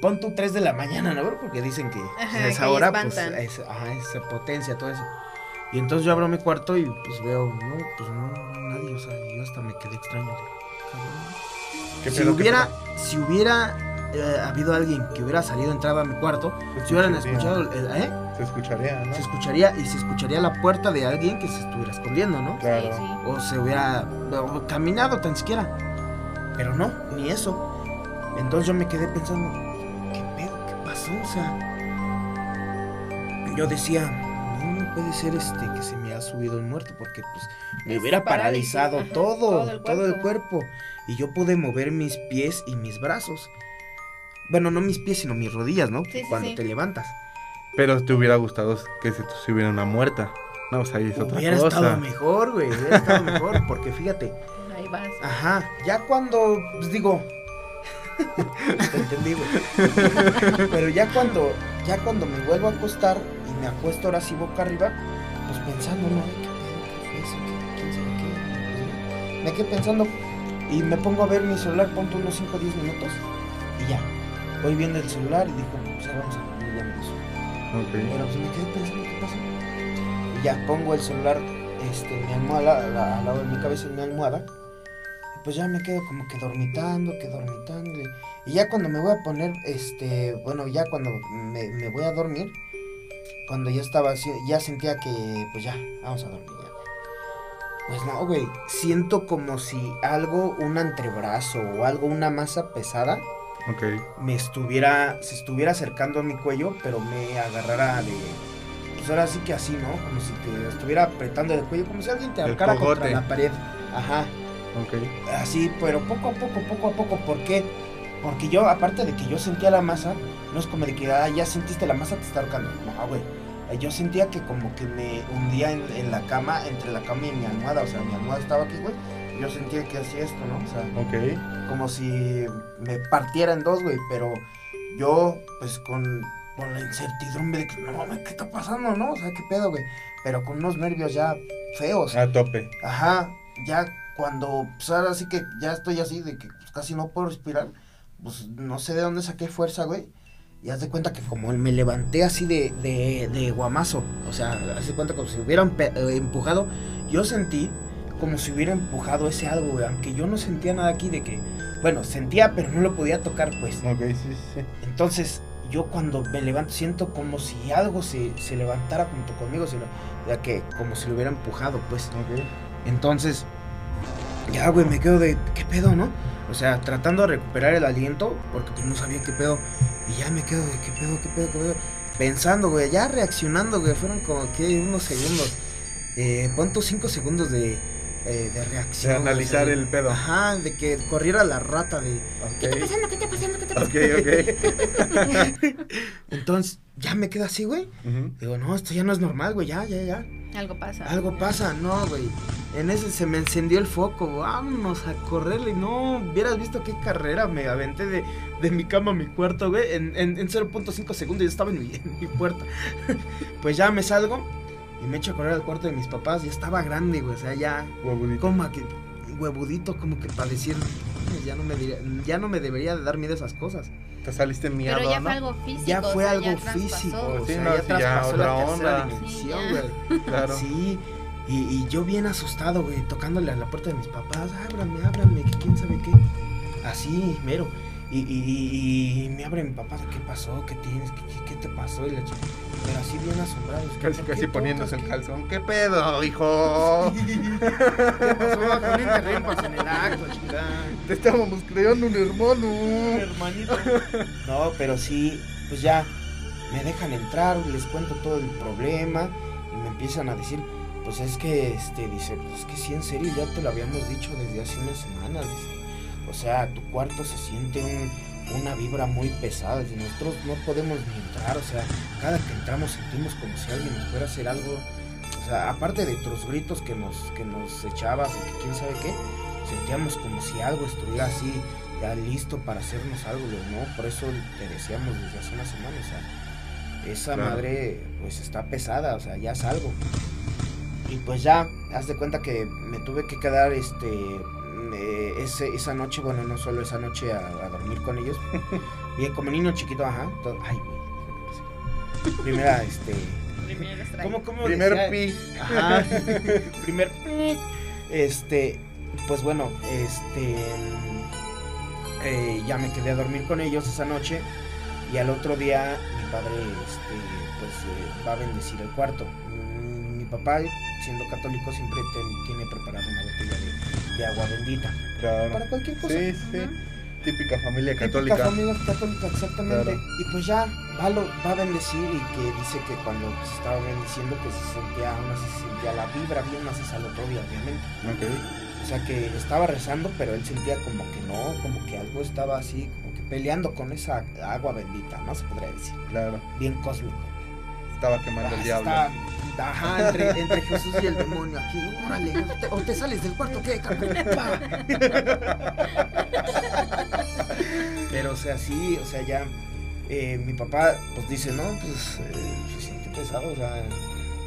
Pon tú 3 de la mañana, ¿no? Porque dicen que a esa hora, pues, es, ajá, se potencia todo eso. Y entonces yo abro mi cuarto y pues veo, no, pues no, nadie, o sea, yo hasta me quedé extraño. De, si hubiera, si hubiera eh, habido alguien que hubiera salido, entraba a mi cuarto, si hubieran escuchado, ¿eh? Se escucharía, ¿no? Se escucharía y se escucharía la puerta de alguien que se estuviera escondiendo, ¿no? Claro. O se hubiera caminado tan siquiera. Pero no, ni eso. Entonces yo me quedé pensando, ¿qué pedo? ¿Qué pasó? O sea, yo decía, no, puede ser este que se me ha subido el muerto porque pues me hubiera paralizado todo, todo el, cuerpo y yo pude mover mis pies y mis brazos. Bueno, no mis pies, sino mis rodillas, ¿no? Cuando te levantas. Pero te hubiera gustado que se te subiera una muerta. No, o sea, es otra hubiera estado mejor, güey. Hubiera estado mejor, porque fíjate. Ahí vas. Ajá. Ya cuando, pues digo. te entendí, güey. Pero ya cuando, ya cuando me vuelvo a acostar y me acuesto ahora sí boca arriba, pues pensando, ¿no? ¿Qué fue eso? ¿Quién sabe qué? Pues, me quedé pensando y me pongo a ver mi celular, pongo unos 5 o 10 minutos y ya. Voy viendo el celular y digo, pues vamos a dormir ya me Okay. Pero pues me quedé pensando qué pasó. Y ya pongo el celular este, mi almohada, al lado de mi cabeza en mi almohada. Y pues ya me quedo como que dormitando, que dormitando. Y ya cuando me voy a poner, este, bueno, ya cuando me, me voy a dormir, cuando ya estaba así, ya sentía que, pues ya, vamos a dormir ya. Pues no, güey, siento como si algo, un antebrazo o algo, una masa pesada, me estuviera, se estuviera acercando a mi cuello, pero me agarrara de, pues ahora sí que así, ¿no? Como si te estuviera apretando el cuello, como si alguien te ahorcara contra la pared. Ajá. Ok. Así, pero poco a poco, poco a poco, ¿por qué? Porque yo, aparte de que yo sentía la masa, no es como de que ah, ya sentiste la masa, te está ahorcando. No, güey. Yo sentía que como que me hundía en, en la cama, entre la cama y mi almohada. O sea, mi almohada estaba aquí, güey yo sentía que hacía esto, ¿no? O sea, Ok. como si me partiera en dos, güey, pero yo, pues con, con la incertidumbre de que, no mames, ¿qué está pasando, no? O sea, ¿qué pedo, güey? Pero con unos nervios ya feos. A tope. Ajá, ya cuando, pues ahora sí que ya estoy así, de que pues, casi no puedo respirar, pues no sé de dónde saqué fuerza, güey. Y haz de cuenta que como me levanté así de, de, de guamazo, o sea, haz de cuenta como si hubieran eh, empujado, yo sentí como si hubiera empujado ese algo, güey. Aunque yo no sentía nada aquí de que. Bueno, sentía, pero no lo podía tocar, pues. Ok, sí, sí. Entonces, yo cuando me levanto siento como si algo se, se levantara junto conmigo, sino, ya que como si lo hubiera empujado, pues. Ok. Entonces, ya, güey, me quedo de, ¿qué pedo, no? O sea, tratando de recuperar el aliento, porque pues no sabía qué pedo. Y ya me quedo de, ¿qué pedo, qué pedo, qué pedo? Pensando, güey, ya reaccionando, güey, fueron como que unos segundos. Eh, pon cinco segundos de, eh, de reacción. De analizar el pedo. Ajá, de que corriera la rata de... ¿Qué está pasando? ¿Qué está pasando? ¿Qué está pasando? Ok, ok. Entonces, ya me quedo así, güey. Digo, no, esto ya no es normal, güey, ya, ya, ya. Algo pasa. Algo pasa, no, güey. En ese se me encendió el foco, vámonos a correrle. No, hubieras visto qué carrera me aventé de, de mi cama a mi cuarto, güey. En, en, en 0.5 segundos ya estaba en mi, en mi puerta. pues ya me salgo y me echo a correr al cuarto de mis papás. Ya estaba grande, güey. O sea, ya. Huevudito. Como que. Huevudito, como que para decir. Ya no, me ya no me debería de dar miedo esas cosas. Te saliste miedo. Pero ya ¿no? fue algo físico. Ya fue o sea, algo ya físico. O Sí, sea, no, ya sí, ya traspasó otra la tercera onda. dimensión, Sí, güey. Claro. Sí. Y, y yo bien asustado, güey, tocándole a la puerta de mis papás. Ábrame, ábrame, que quién sabe qué. Así, mero. Y, me abre mi papá, ¿qué pasó? ¿Qué tienes? ¿Qué, te pasó? Y la chica, pero así bien asombrado. Casi, casi poniéndose el calzón. ¿Qué pedo, hijo? ¿Qué pasó? No en el acto, chica. Te estábamos creando un hermano. Un hermanito. No, pero sí, pues ya me dejan entrar, les cuento todo el problema y me empiezan a decir, pues es que, este, dice, pues es que sí, en serio, ya te lo habíamos dicho desde hace unas semanas, dice o sea, tu cuarto se siente una vibra muy pesada. Y nosotros no podemos ni entrar. O sea, cada que entramos sentimos como si alguien nos fuera a hacer algo. O sea, aparte de tus gritos que nos, que nos echabas y que quién sabe qué, sentíamos como si algo estuviera así, ya listo para hacernos algo, ¿no? Por eso te decíamos desde hace una semana, o sea, esa madre pues está pesada, o sea, ya es algo. Y pues ya, haz de cuenta que me tuve que quedar este esa noche, bueno, no solo esa noche a, dormir con ellos, bien como niño chiquito, ajá, ay, primera, este, ¿cómo, cómo primer pi, ajá, primer pi, este, pues bueno, este, eh, ya me quedé a dormir con ellos esa noche y al otro día mi padre, este, pues eh, va a bendecir el cuarto. Mm, mi papá, siendo católico, siempre tiene preparado de agua bendita. Claro. Para cualquier cosa. Sí, sí. Típica familia católica. Típica familia católica, exactamente. Y pues ya va, lo, va a bendecir y que dice que cuando se estaba bendiciendo que se sentía, así se sentía la vibra bien otro día, obviamente. Ok. O sea que estaba rezando, pero él sentía como que no, como que algo estaba así, como que peleando con esa agua bendita, ¿no? Se podría decir. Claro. Bien cósmico. Estaba quemando el ah, diablo. Ajá, entre, entre, Jesús y el demonio aquí. Órale, o te, sales del cuarto, ¿qué? Pero, o sea, sí, o sea, ya eh, mi papá pues dice, no, pues eh, se siente pesado, o sea,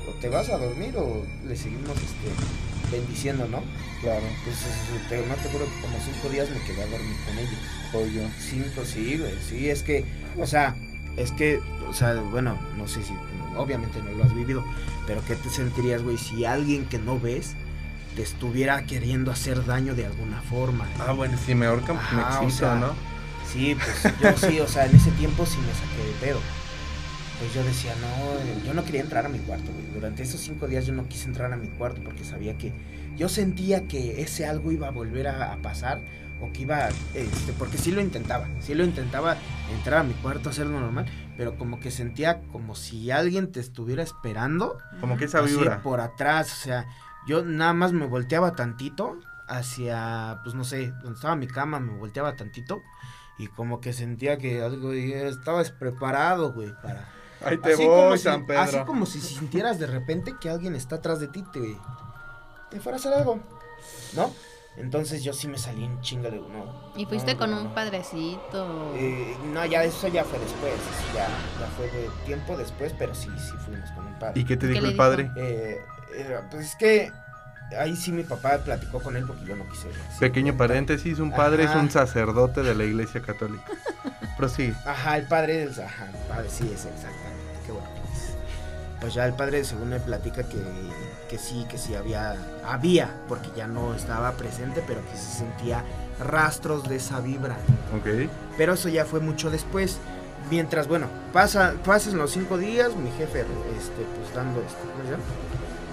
o te vas a dormir o le seguimos este, bendiciendo, ¿no? Claro. Pues te, no te juro como cinco días me quedé a dormir con ellos. Pollo. Cinco, sí, güey, sí, es que, o sea, es que, o sea, bueno, no sé si obviamente no lo has vivido, pero ¿qué te sentirías, güey, si alguien que no ves te estuviera queriendo hacer daño de alguna forma? Ah, bueno, si me ahorcan, me excito, ¿no? Sí, pues yo sí, o sea, en ese tiempo sí me saqué de pedo. Pues yo decía, no, yo no quería entrar a mi cuarto, güey. Durante esos cinco días yo no quise entrar a mi cuarto porque sabía que yo sentía que ese algo iba a volver a, a pasar o que iba, este, porque sí lo intentaba, sí lo intentaba entrar a mi cuarto, hacerlo normal, pero como que sentía como si alguien te estuviera esperando. Como que esa vibra. por atrás, o sea, yo nada más me volteaba tantito hacia, pues no sé, donde estaba mi cama, me volteaba tantito y como que sentía que algo, estabas preparado, güey, para... Ahí te voy, San Pedro. Así como si sintieras de repente que alguien está atrás de ti, te, te fuera a hacer algo, ¿no? Entonces yo sí me salí en chinga de uno. ¿Y fuiste con un padrecito? Eh, no, ya eso ya fue después, ya, ya fue de tiempo después, pero sí, sí fuimos con un padre. ¿Y qué te dijo el padre? Eh, eh, pues es que ahí sí mi papá platicó con él porque yo no quise. Pequeño paréntesis, un padre es un sacerdote de la iglesia católica. sí Ajá, el padre, es, ajá, el padre sí es exactamente, qué bueno. Pues ya el padre según me platica que que sí, que sí había, había, porque ya no estaba presente, pero que se sentía rastros de esa vibra. Ok. Pero eso ya fue mucho después. Mientras, bueno, pasa, pasan los cinco días, mi jefe, este, pues dando, este, ¿cómo se llama?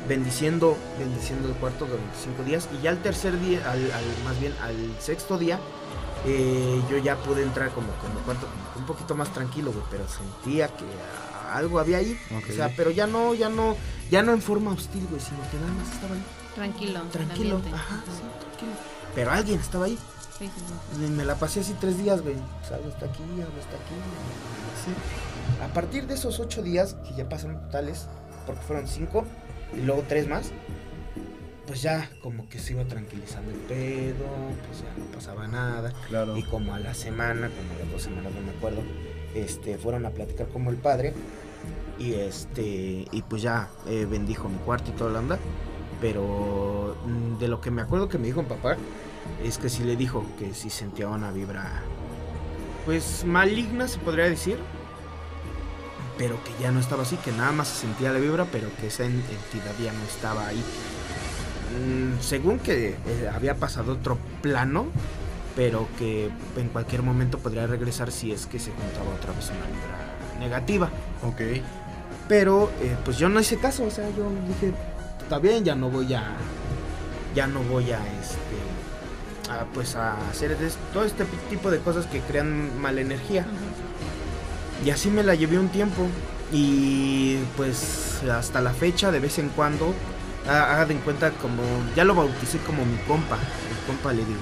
Bendiciendo, bendiciendo el cuarto durante cinco días. Y ya al tercer día, al, más bien al sexto día, eh, yo ya pude entrar como el cuarto como un poquito más tranquilo, güey, pero sentía que algo había ahí. O sea, pero ya no, ya no, ya no en forma hostil, güey, sino que nada más estaba ahí. Tranquilo. Tranquilo. Ajá, sí, tranquilo. Pero alguien estaba ahí. Sí, sí, Me la pasé así tres días, güey. O sea, algo está aquí, algo está aquí. Así. A partir de esos ocho días, que ya pasaron totales, porque fueron cinco, y luego tres más, pues ya como que se iba tranquilizando el pedo, pues ya no pasaba nada. Claro. Y como a la semana, como a las dos semanas, no me acuerdo, este, fueron a platicar como el padre y este y pues ya eh, bendijo mi cuarto y toda la onda pero mm, de lo que me acuerdo que me dijo mi papá es que sí le dijo que sí sentía una vibra pues maligna se podría decir pero que ya no estaba así que nada más se sentía la vibra pero que esa entidad ya no estaba ahí mm, según que eh, había pasado otro plano pero que en cualquier momento podría regresar si es que se juntaba otra vez una vibra negativa. Ok. Pero eh, pues yo no hice caso, o sea, yo dije, está bien, ya no voy a, ya no voy a, este, a, pues a hacer todo este tipo de cosas que crean mala energía. Y así me la llevé un tiempo. Y pues hasta la fecha, de vez en cuando, haga de cuenta como, ya lo bauticé como mi compa, el compa le digo.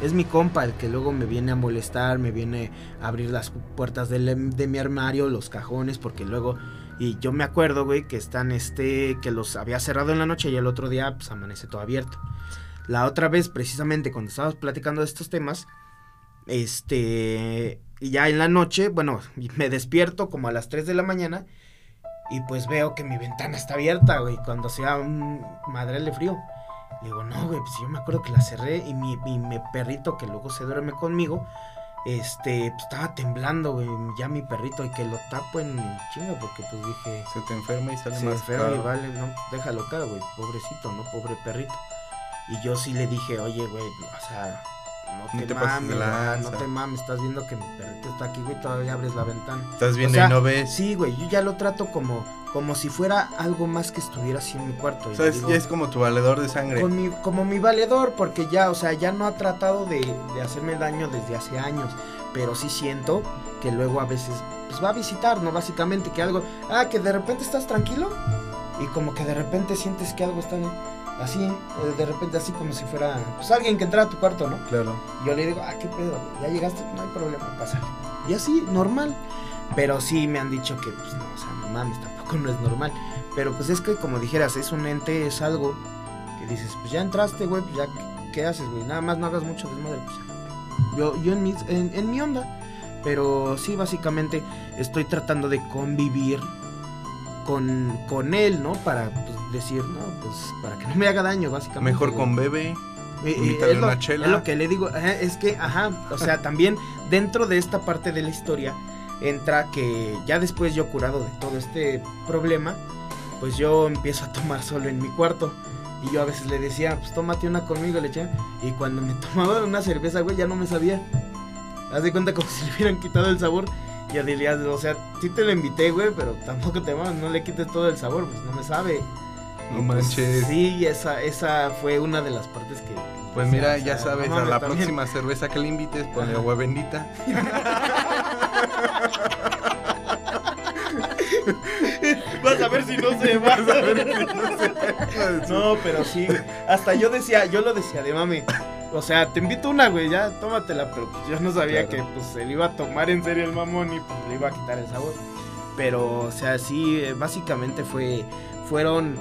Es mi compa el que luego me viene a molestar, me viene a abrir las puertas de, de mi armario, los cajones, porque luego y yo me acuerdo, güey, que están este, que los había cerrado en la noche y el otro día, pues amanece todo abierto. La otra vez, precisamente cuando estábamos platicando de estos temas, este, ya en la noche, bueno, me despierto como a las 3 de la mañana y pues veo que mi ventana está abierta, güey, cuando sea un madre de frío. Le digo, no, güey, pues yo me acuerdo que la cerré y mi, perrito que luego se duerme conmigo, este, pues estaba temblando, güey, ya mi perrito y que lo tapo en chinga porque pues dije... Se te enferma y sale se más enferma y vale, no, déjalo acá, güey, pobrecito, ¿no? Pobre perrito. Y yo sí le dije, oye, güey, o sea, no te, mames, no te mames, estás viendo que mi perrito está aquí, güey, todavía abres la ventana. Estás viendo y no ves. Sí, güey, yo ya lo trato como, como si fuera algo más que estuviera así en mi cuarto. O sea, ya es como tu valedor de sangre. como mi valedor, porque ya, o sea, ya no ha tratado de, de hacerme daño desde hace años, pero sí siento que luego a veces, pues va a visitar, ¿no? Básicamente que algo, ah, que de repente estás tranquilo y como que de repente sientes que algo está así, eh, de repente así como si fuera, pues alguien que entra a tu cuarto, ¿no? Claro. yo le digo, ah, qué pedo, ya llegaste, no hay problema, pásale. Y así, normal. Pero sí me han dicho que, pues no, o sea, no mames, tampoco no es normal. Pero pues es que, como dijeras, es un ente, es algo que dices, pues ya entraste, güey, pues ya, ¿qué, haces, güey? Nada más no hagas mucho desmadre, pues Yo, yo en, mi, en mi onda. Pero sí, básicamente estoy tratando de convivir con, con él, ¿no? Para pues, decir, no, pues para que no me haga daño, básicamente. Mejor con bebé. Eh, eh es, lo, una chela. es lo que le digo, es que, ajá, o sea, también dentro de esta parte de la historia entra que ya después yo curado de todo este problema, pues yo empiezo a tomar solo en mi cuarto. Y yo a veces le decía, pues tómate una conmigo, le eché. Y cuando me tomaba una cerveza, güey, ya no me sabía. Haz de cuenta como si le hubieran quitado el sabor. Y dirías, o sea, sí te lo invité, güey, pero tampoco te no le quites todo el sabor, pues no me sabe. No pues, manches. sí, esa, esa fue una de las partes que. Pues mira, ya sabes, a la próxima cerveza que le invites, ponle agua bendita. Vas a ver si no se va. Vas a ver si no se No, pero sí. Hasta yo decía, yo lo decía de mami. O sea, te invito una, güey, ya tómatela, pero pues yo no sabía que pues se le iba a tomar en serio el mamón y pues le iba a quitar el sabor. Pero, o sea, sí, eh, básicamente fue, fueron,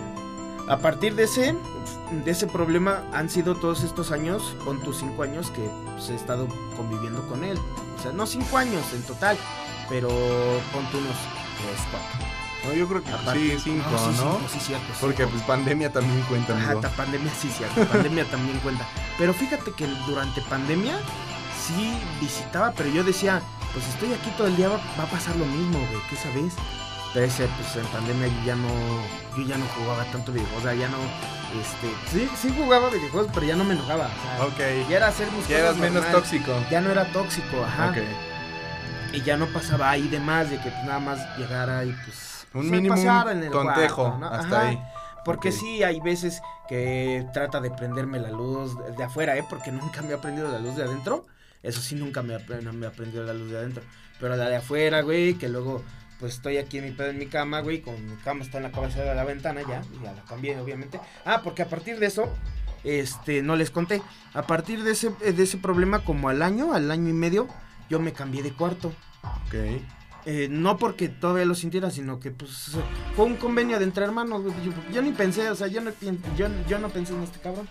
a partir de ese, de ese problema han sido todos estos años, con tus cinco años que pues, he estado conviviendo con él. O sea, no cinco años en total, pero con unos tres, cuatro. No, yo creo que sí, cinco, ¿no? sí, cierto, Porque pues pandemia también cuenta, Ajá, pandemia sí, cierto, pandemia también cuenta. Pero fíjate que durante pandemia sí visitaba, pero yo decía, pues estoy aquí todo el día, va, a pasar lo mismo, güey, ¿qué sabes? Ese, pues en pandemia yo ya no, yo ya no jugaba tanto videojuegos, o sea, ya no, este, sí, sí jugaba videojuegos, pero ya no me enojaba, o sea, ya era hacer mis Ya eras menos tóxico. Ya no era tóxico, ajá. Y ya no pasaba ahí de más, de que pues, nada más llegara y pues un mínimo en el tontejo hasta ahí. Porque sí, hay veces que trata de prenderme la luz de afuera, ¿eh? Porque nunca me ha prendido la luz de adentro. Eso sí, nunca me me ha prendido la luz de adentro. Pero la de afuera, güey, que luego pues estoy aquí en mi pedo en mi cama, güey, con mi cama está en la cabeza de la ventana ya, ya la cambié obviamente. Ah, porque a partir de eso, este, no les conté, a partir de ese, de ese problema como al año, al año y medio, yo me cambié de cuarto. Ok. Eh, no porque todavía lo sintiera, sino que pues fue un convenio de entre hermanos. Yo, ni pensé, o sea, yo no, yo, yo no pensé en este cabrón.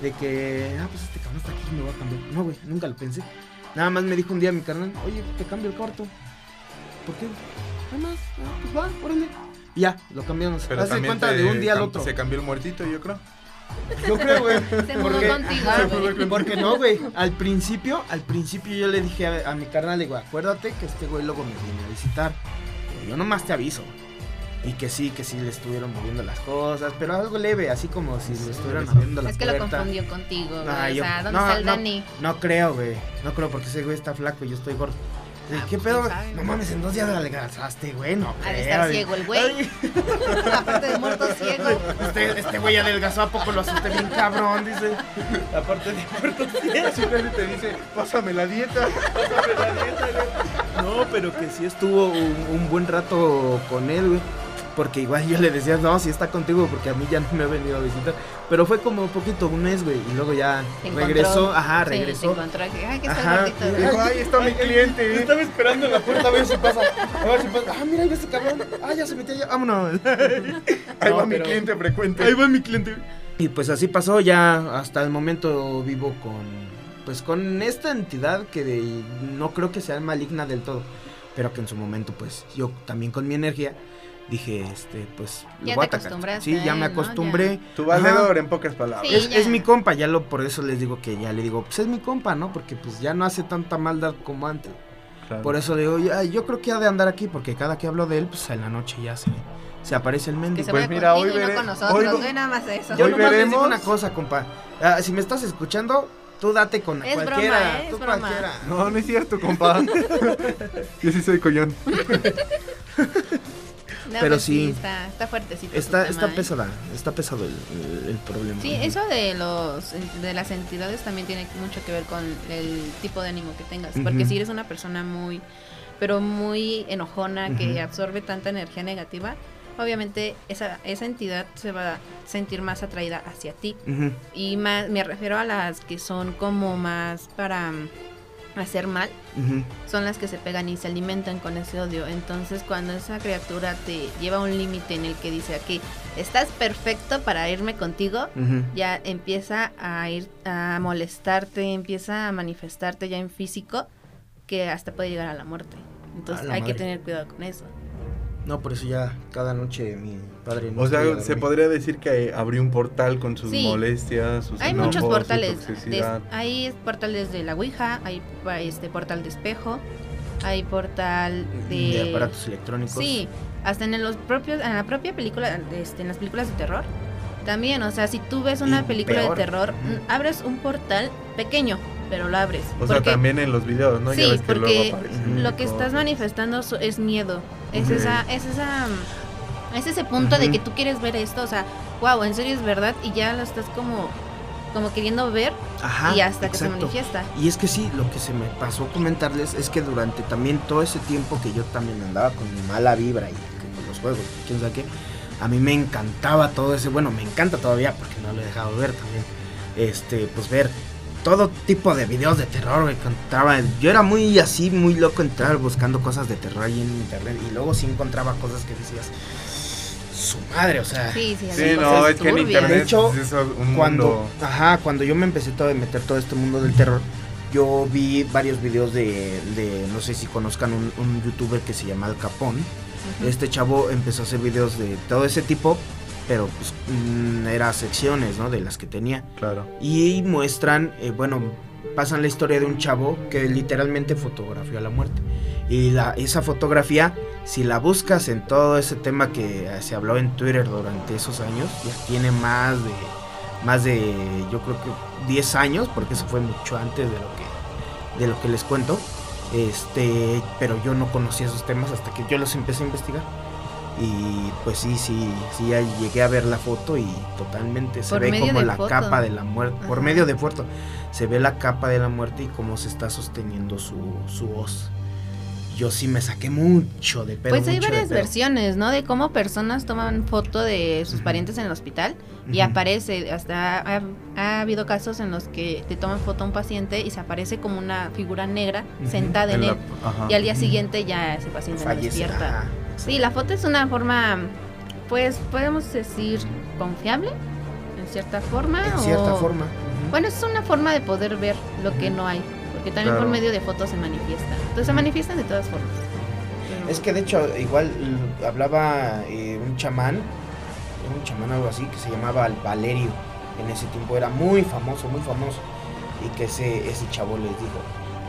De que, ah, pues este cabrón está aquí, me va a cambiar. No, güey, nunca lo pensé. Nada más me dijo un día mi carnal, oye, te cambio el cuarto. ¿Por qué? Ah, pues va, órale. Y ya, lo cambiamos. Pero Haz cuenta de un día al otro. Se cambió el muertito, yo creo. Yo creo, güey. Se mudó contigo, güey. Porque no, güey. Al principio, al principio yo le dije a, mi carnal, le digo, acuérdate que este güey luego me viene a visitar. yo nomás te aviso. y que sí, que sí le estuvieron moviendo las cosas, pero algo leve, así como si le estuvieran moviendo las Es que lo confundió contigo, güey. Nah, o sea, ¿dónde no, está el no, Dani? No creo, güey. No creo porque ese güey está flaco y yo estoy gordo. Ah, ¿Qué pues, pedo? sabe, No mames, en dos días adelgazaste, güey. No creo, estar ciego el güey. Aparte de muerto ciego. Este, este güey adelgazó a poco lo asusté bien cabrón, dice. Aparte de muerto ciego. Siempre te dice, pásame la dieta. Pásame la dieta, güey. No, pero que sí estuvo un, un buen rato con él, güey. Porque igual yo le decía, no, si está contigo, porque a mí ya no me ha venido a visitar. Pero fue como un poquito, un mes, güey. Y luego ya encontró. regresó, ajá, Sí, regresó. te encontró aquí. Ay, que está Ajá. gordito. güey. Dijo, ay, está mi cliente. Estaba esperando en la puerta a ver si pasa. A ver si pasa. Ah, mira, ahí va ese cabrón. Ah, ya se metió ya. Vámonos. Ahí No, va mi cliente frecuente. Ahí va mi cliente. Y pues así pasó, ya hasta el momento vivo con pues con esta entidad que de- no creo que sea maligna del todo, pero que en su momento pues yo también con mi energía dije, este, pues lo Ya voy a te atacar. acostumbraste Sí, ya a me él, ¿no? acostumbré. Tu valedor, en pocas palabras. Sí. Es, ya. es mi compa, ya lo por eso les digo que ya le digo, pues es mi compa, ¿no? Porque pues ya no hace tanta maldad como antes. Claro. Por eso le digo, ya, yo creo que ha de andar aquí, porque cada que hablo de él, pues en la noche ya se, se aparece el mendigo. Pues mira, hoy no nosotros, hoy- güey, nada más eso. Yo Hoy nomás les digo veremos. una cosa, compa. Ah, si me estás escuchando, tú date con Es cualquiera. broma, ¿eh? Es tú broma. cualquiera. No, no es cierto, compa. Yo sí soy collón. No, pero pues sí. Está, está fuertecito. Está, está tema, ¿eh? pesada, está pesado el, el- problema. Sí, eso de los de las entidades también tiene mucho que ver con el tipo de ánimo que tengas, porque si eres una persona muy pero muy enojona que absorbe tanta energía negativa, obviamente esa esa entidad se va a sentir más atraída hacia ti y más me refiero a las que son como más para hacer mal, son las que se pegan y se alimentan con ese odio. Entonces, cuando esa criatura te lleva a un límite en el que dice aquí, estás perfecto para irme contigo, ya empieza a ir a molestarte, empieza a manifestarte ya en físico, que hasta puede llegar a la muerte. Entonces, la hay que tener cuidado con eso. No, por eso ya cada noche mi padre no O sea, se podría decir que abrió un portal con sus Sí. molestias, sus Hay enojos, muchos su portales. de- toxicidad. hay portales de la Ouija, hay este portal de espejo, hay portal de, de aparatos electrónicos. Sí, hasta en los propios, en la propia película, este, en las películas de terror, también, o sea, si tú ves una Y película peor. de terror, mm, abres un portal pequeño, pero lo abres. O sea, también en los videos, ¿no? Ya Sí, ves que luego porque aparecen lo que estás manifestando es miedo, es esa, es esa, mm, es ese punto de que tú quieres ver esto, o sea, wow, en serio es verdad y ya lo estás como, como queriendo ver Ajá, y hasta que se manifiesta. Y es que sí, lo que se me pasó comentarles es que durante también todo ese tiempo que yo también andaba con mi mala vibra y con los juegos, quién sabe qué, a mí me encantaba todo ese, bueno, me encanta todavía porque no lo he dejado ver también, este, pues ver todo tipo de videos de terror, me encontraba, yo era muy así, muy loco entrar buscando cosas de terror ahí en internet y luego sí encontraba cosas que decías, su madre, o sea, Sí, sí, Sí, no, es que en internet De hecho, es eso, un cuando, mundo... ajá, cuando yo me empecé todo a meter todo este mundo del terror, yo vi varios videos de, de no sé si conozcan un, un youtuber que se llama Al Capón. Este chavo empezó a hacer videos de todo ese tipo, pero pues mm, era secciones, ¿no? De las que tenía. Claro. Y muestran, eh, bueno, pasan la historia de un chavo que literalmente fotografió a la muerte. Y la, esa fotografía, si la buscas en todo ese tema que eh, se habló en Twitter durante esos años, ya tiene más de, más de, yo creo que 10 años, porque eso fue mucho antes de lo que, de lo que les cuento. Este, pero yo no conocía esos temas hasta que yo los empecé a investigar. Y pues sí, sí, sí, ya llegué a ver la foto y totalmente se Por ve como la foto. capa de la muerte. Por medio de foto se ve la capa de la muerte y cómo se está sosteniendo su, su hoz. Yo sí me saqué mucho de pedo. Pues hay varias versiones, ¿no? De cómo personas toman foto de sus parientes en el hospital y aparece. Hasta ha, ha habido casos en los que te toman foto a un paciente y se aparece como una figura negra sentada en En la- él. ajá. Y al día siguiente ya ese paciente no despierta. ajá, Sí, la foto es una forma, pues podemos decir, confiable, en cierta forma. En cierta forma. Bueno, es una forma de poder ver lo que no hay. Porque también por medio de fotos se manifiesta. Entonces se manifiestan de todas formas. Pero- Es que de hecho, igual l- hablaba eh, un chamán, un chamán algo así, que se llamaba Al- Valerio. En ese tiempo era muy famoso, muy famoso. Y que ese, ese chavo les dijo,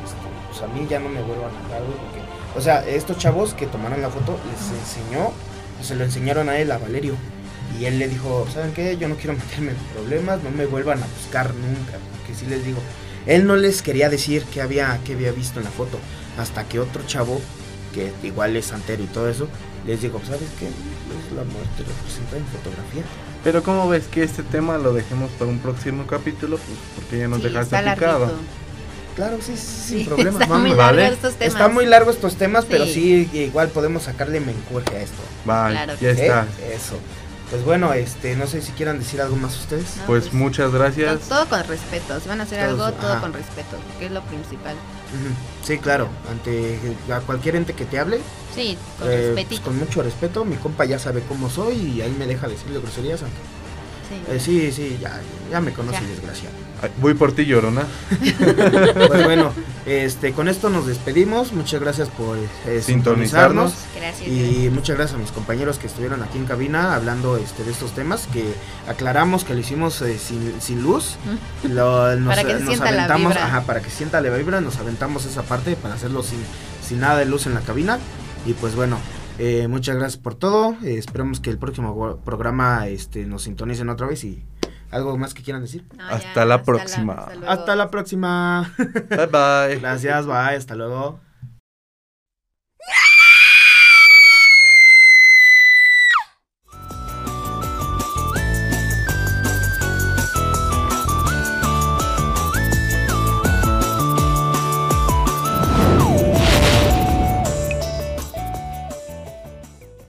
este, pues a mí ya no me vuelvan a hablar, porque... O sea, estos chavos que tomaron la foto les enseñó, pues, se lo enseñaron a él, a Valerio. Y él le dijo, ¿saben qué? Yo no quiero meterme en problemas, no me vuelvan a buscar nunca. Porque si les digo, él no les quería decir qué había, qué había visto en la foto. Hasta que otro chavo, que igual es santero y todo eso, les dijo, ¿sabes qué? Es la muerte representada en fotografía. Pero ¿cómo ves que este tema lo dejemos para un próximo capítulo? Pues porque ya nos Sí, dejaste está picado. Claro, sí, sí, sin Sí, problema. está muy largo ¿vale? estos temas. Está muy largo estos temas, pero Sí. igual podemos sacarle mencuerje a esto. Claro ya que ¿eh? está. Eso. Pues bueno, este, no sé si quieran decir algo más ustedes. No, Pues pues, muchas gracias. Todo, todo con respeto. Si van a hacer Todos, algo, todo ajá. con respeto, que es lo principal. Sí, claro, ante a cualquier ente que te hable, Sí, con eh, pues, respetito. con mucho respeto, mi compa ya sabe cómo soy y ahí me deja decirle groserías. aunque- Sí. eh, sí, sí, ya, ya me conoce, Ya. desgraciado. Voy por ti, Llorona. Pues bueno, este, con esto nos despedimos. Muchas gracias por eh, Sintonizarnos. sintonizarnos. Gracias. Y muchas gracias a mis compañeros que estuvieron aquí en cabina hablando este, de estos temas que aclaramos que lo hicimos eh, sin, sin luz. Lo- nos, Para que se nos sienta la aventamos, vibra. ajá, para que sienta la vibra, nos aventamos esa parte para hacerlo sin, sin nada de luz en la cabina. Y pues bueno, eh, muchas gracias por todo. Eh, esperemos que el próximo programa este, nos sintonicen otra vez y algo más que quieran decir. No, ya, Hasta la próxima. luego. Hasta la próxima. Bye bye. Gracias, bye, hasta luego.